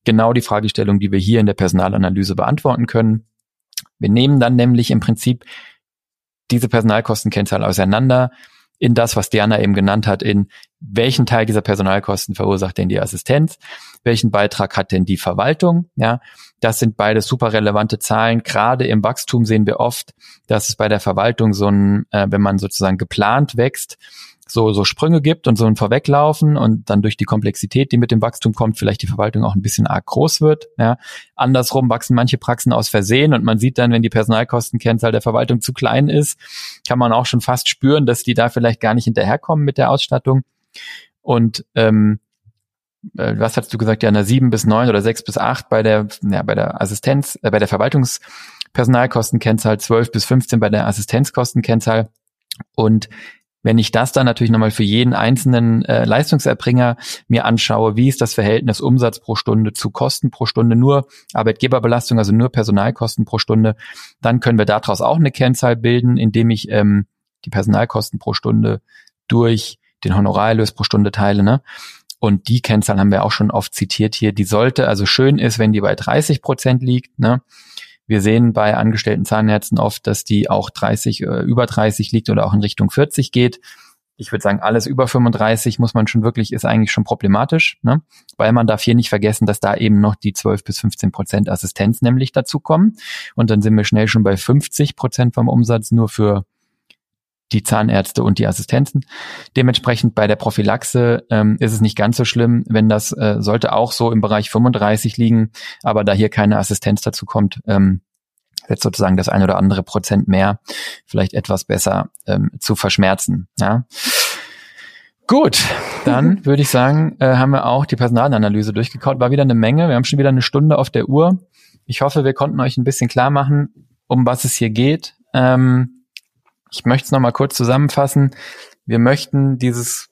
genau die Fragestellung, die wir hier in der Personalanalyse beantworten können. Wir nehmen dann nämlich im Prinzip diese Personalkostenkennzahl auseinander, in das, was Diana eben genannt hat, in welchen Teil dieser Personalkosten verursacht denn die Assistenz, welchen Beitrag hat denn die Verwaltung, ja, das sind beide super relevante Zahlen. Gerade im Wachstum sehen wir oft, dass es bei der Verwaltung so ein, äh, wenn man sozusagen geplant wächst, so, so Sprünge gibt und so ein Vorweglaufen und dann durch die Komplexität, die mit dem Wachstum kommt, vielleicht die Verwaltung auch ein bisschen arg groß wird. Ja. Andersrum wachsen manche Praxen aus Versehen und man sieht dann, wenn die Personalkostenkennzahl der Verwaltung zu klein ist, kann man auch schon fast spüren, dass die da vielleicht gar nicht hinterherkommen mit der Ausstattung. Und ähm, äh, was hast du gesagt, ja, eine sieben bis neun oder sechs bis acht bei der, ja, bei der Assistenz, äh, bei der Verwaltungspersonalkostenkennzahl, zwölf bis 15 bei der Assistenzkostenkennzahl. Und wenn ich das dann natürlich nochmal für jeden einzelnen äh, Leistungserbringer mir anschaue, wie ist das Verhältnis Umsatz pro Stunde zu Kosten pro Stunde, nur Arbeitgeberbelastung, also nur Personalkosten pro Stunde, dann können wir daraus auch eine Kennzahl bilden, indem ich ähm, die Personalkosten pro Stunde durch den Honorarerlös pro Stunde teile. Ne? Und die Kennzahl haben wir auch schon oft zitiert hier. Die sollte also schön ist, wenn die bei 30 Prozent liegt. Ne? Wir sehen bei angestellten Zahnärzten oft, dass die auch 30, äh, über 30 liegt oder auch in Richtung 40 geht. Ich würde sagen, alles über 35 muss man schon wirklich, ist eigentlich schon problematisch, ne? weil man darf hier nicht vergessen, dass da eben noch die 12 bis 15 Prozent Assistenz nämlich dazukommen. Und dann sind wir schnell schon bei 50 Prozent vom Umsatz nur für die Zahnärzte und die Assistenzen. Dementsprechend bei der Prophylaxe ähm, ist es nicht ganz so schlimm, wenn das äh, sollte auch so im Bereich 35 liegen, aber da hier keine Assistenz dazu kommt, ähm, jetzt sozusagen das ein oder andere Prozent mehr vielleicht etwas besser ähm, zu verschmerzen. Ja. Gut, dann würde ich sagen, äh, haben wir auch die Personalanalyse durchgekaut. War wieder eine Menge. Wir haben schon wieder eine Stunde auf der Uhr. Ich hoffe, wir konnten euch ein bisschen klar machen, um was es hier geht. Ähm, ich möchte es nochmal kurz zusammenfassen. Wir möchten dieses,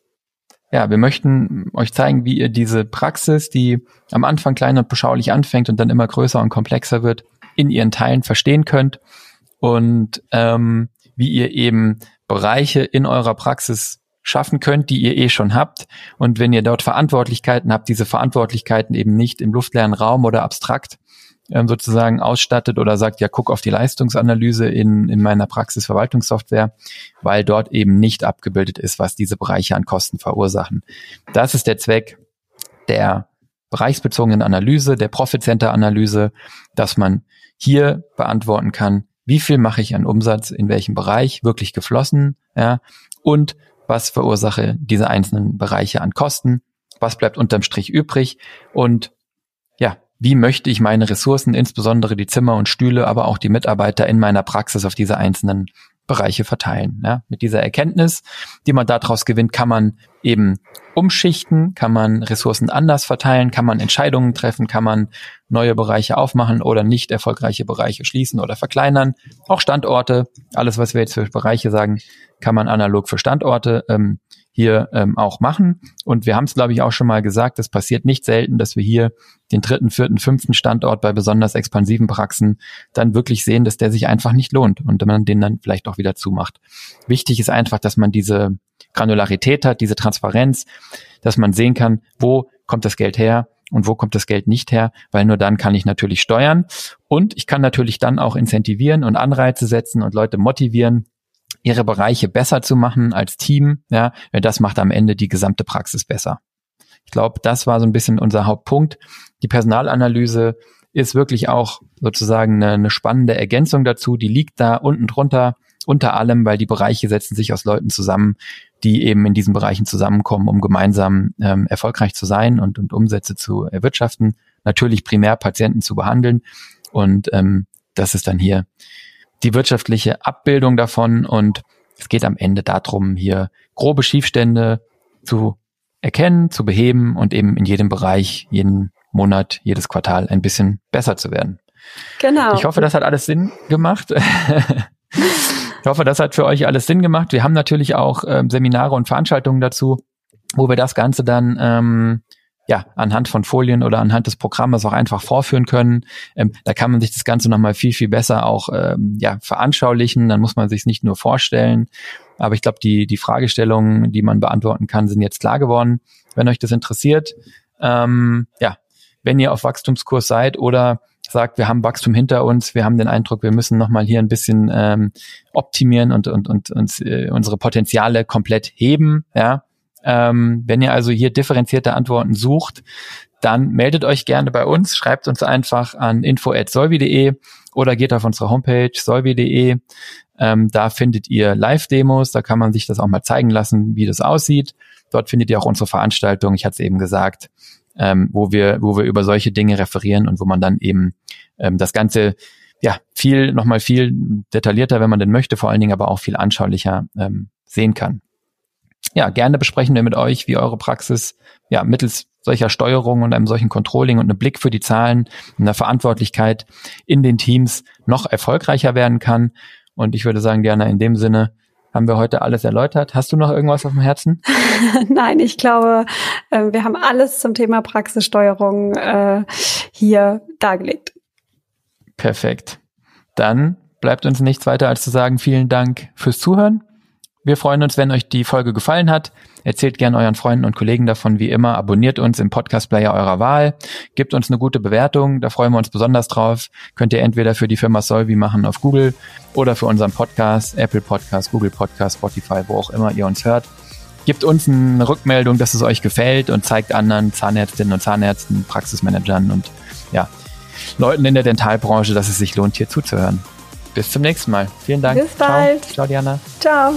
ja, wir möchten euch zeigen, wie ihr diese Praxis, die am Anfang klein und beschaulich anfängt und dann immer größer und komplexer wird, in ihren Teilen verstehen könnt und ähm, wie ihr eben Bereiche in eurer Praxis schaffen könnt, die ihr eh schon habt. Und wenn ihr dort Verantwortlichkeiten habt, diese Verantwortlichkeiten eben nicht im luftleeren Raum oder abstrakt ähm, sozusagen ausstattet oder sagt, ja, guck auf die Leistungsanalyse in, in meiner Praxisverwaltungssoftware, weil dort eben nicht abgebildet ist, was diese Bereiche an Kosten verursachen. Das ist der Zweck der bereichsbezogenen Analyse, der Profit Center Analyse, dass man hier beantworten kann, wie viel mache ich an Umsatz in welchem Bereich wirklich geflossen, ja, und was verursache diese einzelnen Bereiche an Kosten, was bleibt unterm Strich übrig und wie möchte ich meine Ressourcen, insbesondere die Zimmer und Stühle, aber auch die Mitarbeiter in meiner Praxis auf diese einzelnen Bereiche verteilen. Ja, mit dieser Erkenntnis, die man daraus gewinnt, kann man eben umschichten, kann man Ressourcen anders verteilen, kann man Entscheidungen treffen, kann man neue Bereiche aufmachen oder nicht erfolgreiche Bereiche schließen oder verkleinern. Auch Standorte, alles, was wir jetzt für Bereiche sagen, kann man analog für Standorte ähm, hier ähm, auch machen. Und wir haben es, glaube ich, auch schon mal gesagt, es passiert nicht selten, dass wir hier den dritten, vierten, fünften Standort bei besonders expansiven Praxen dann wirklich sehen, dass der sich einfach nicht lohnt und man den dann vielleicht auch wieder zumacht. Wichtig ist einfach, dass man diese Granularität hat, diese Transparenz, dass man sehen kann, wo kommt das Geld her und wo kommt das Geld nicht her, weil nur dann kann ich natürlich steuern und ich kann natürlich dann auch incentivieren und Anreize setzen und Leute motivieren, ihre Bereiche besser zu machen als Team, ja, das macht am Ende die gesamte Praxis besser. Ich glaube, das war so ein bisschen unser Hauptpunkt. Die Personalanalyse ist wirklich auch sozusagen eine, eine spannende Ergänzung dazu. Die liegt da unten drunter, unter allem, weil die Bereiche setzen sich aus Leuten zusammen, die eben in diesen Bereichen zusammenkommen, um gemeinsam ähm, erfolgreich zu sein und, und Umsätze zu erwirtschaften. Natürlich primär Patienten zu behandeln. Und ähm, das ist dann hier die wirtschaftliche Abbildung davon und es geht am Ende darum, hier grobe Schiefstände zu erkennen, zu beheben und eben in jedem Bereich, jeden Monat, jedes Quartal ein bisschen besser zu werden. Genau. Ich hoffe, das hat alles Sinn gemacht. ich hoffe, das hat für euch alles Sinn gemacht. Wir haben natürlich auch ähm, Seminare und Veranstaltungen dazu, wo wir das Ganze dann ähm, ja, anhand von Folien oder anhand des Programmes auch einfach vorführen können. Ähm, da kann man sich das Ganze nochmal viel, viel besser auch ähm, ja, veranschaulichen. Dann muss man sich nicht nur vorstellen. Aber ich glaube, die, die Fragestellungen, die man beantworten kann, sind jetzt klar geworden. Wenn euch das interessiert, ähm, ja, wenn ihr auf Wachstumskurs seid oder sagt, wir haben Wachstum hinter uns, wir haben den Eindruck, wir müssen nochmal hier ein bisschen ähm, optimieren und, und, und uns äh, unsere Potenziale komplett heben, ja, ähm, wenn ihr also hier differenzierte Antworten sucht, dann meldet euch gerne bei uns, schreibt uns einfach an info@solvi.de oder geht auf unsere Homepage solvi.de. Ähm, da findet ihr Live-Demos, da kann man sich das auch mal zeigen lassen, wie das aussieht. Dort findet ihr auch unsere Veranstaltung, ich hatte es eben gesagt, ähm, wo wir, wo wir über solche Dinge referieren und wo man dann eben ähm, das Ganze ja viel, nochmal viel detaillierter, wenn man denn möchte, vor allen Dingen aber auch viel anschaulicher ähm, sehen kann ja, gerne besprechen wir mit euch, wie eure Praxis ja mittels solcher Steuerung und einem solchen Controlling und einem Blick für die Zahlen und einer Verantwortlichkeit in den Teams noch erfolgreicher werden kann. Und ich würde sagen, Diana, in dem Sinne haben wir heute alles erläutert. Hast du noch irgendwas auf dem Herzen? Nein, ich glaube, äh, wir haben alles zum Thema Praxissteuerung äh, hier dargelegt. Perfekt. Dann bleibt uns nichts weiter als zu sagen, vielen Dank fürs Zuhören wir freuen uns, wenn euch die Folge gefallen hat. Erzählt gerne euren Freunden und Kollegen davon, wie immer. Abonniert uns im Podcast-Player eurer Wahl. Gebt uns eine gute Bewertung. Da freuen wir uns besonders drauf. Könnt ihr entweder für die Firma Solvi machen auf Google oder für unseren Podcast, Apple Podcast, Google Podcast, Spotify, wo auch immer ihr uns hört. Gebt uns eine Rückmeldung, dass es euch gefällt und zeigt anderen Zahnärztinnen und Zahnärzten, Praxismanagern und ja, Leuten in der Dentalbranche, dass es sich lohnt, hier zuzuhören bis zum nächsten Mal. Vielen Dank. Bis bald. Ciao, Ciao Diana. Ciao.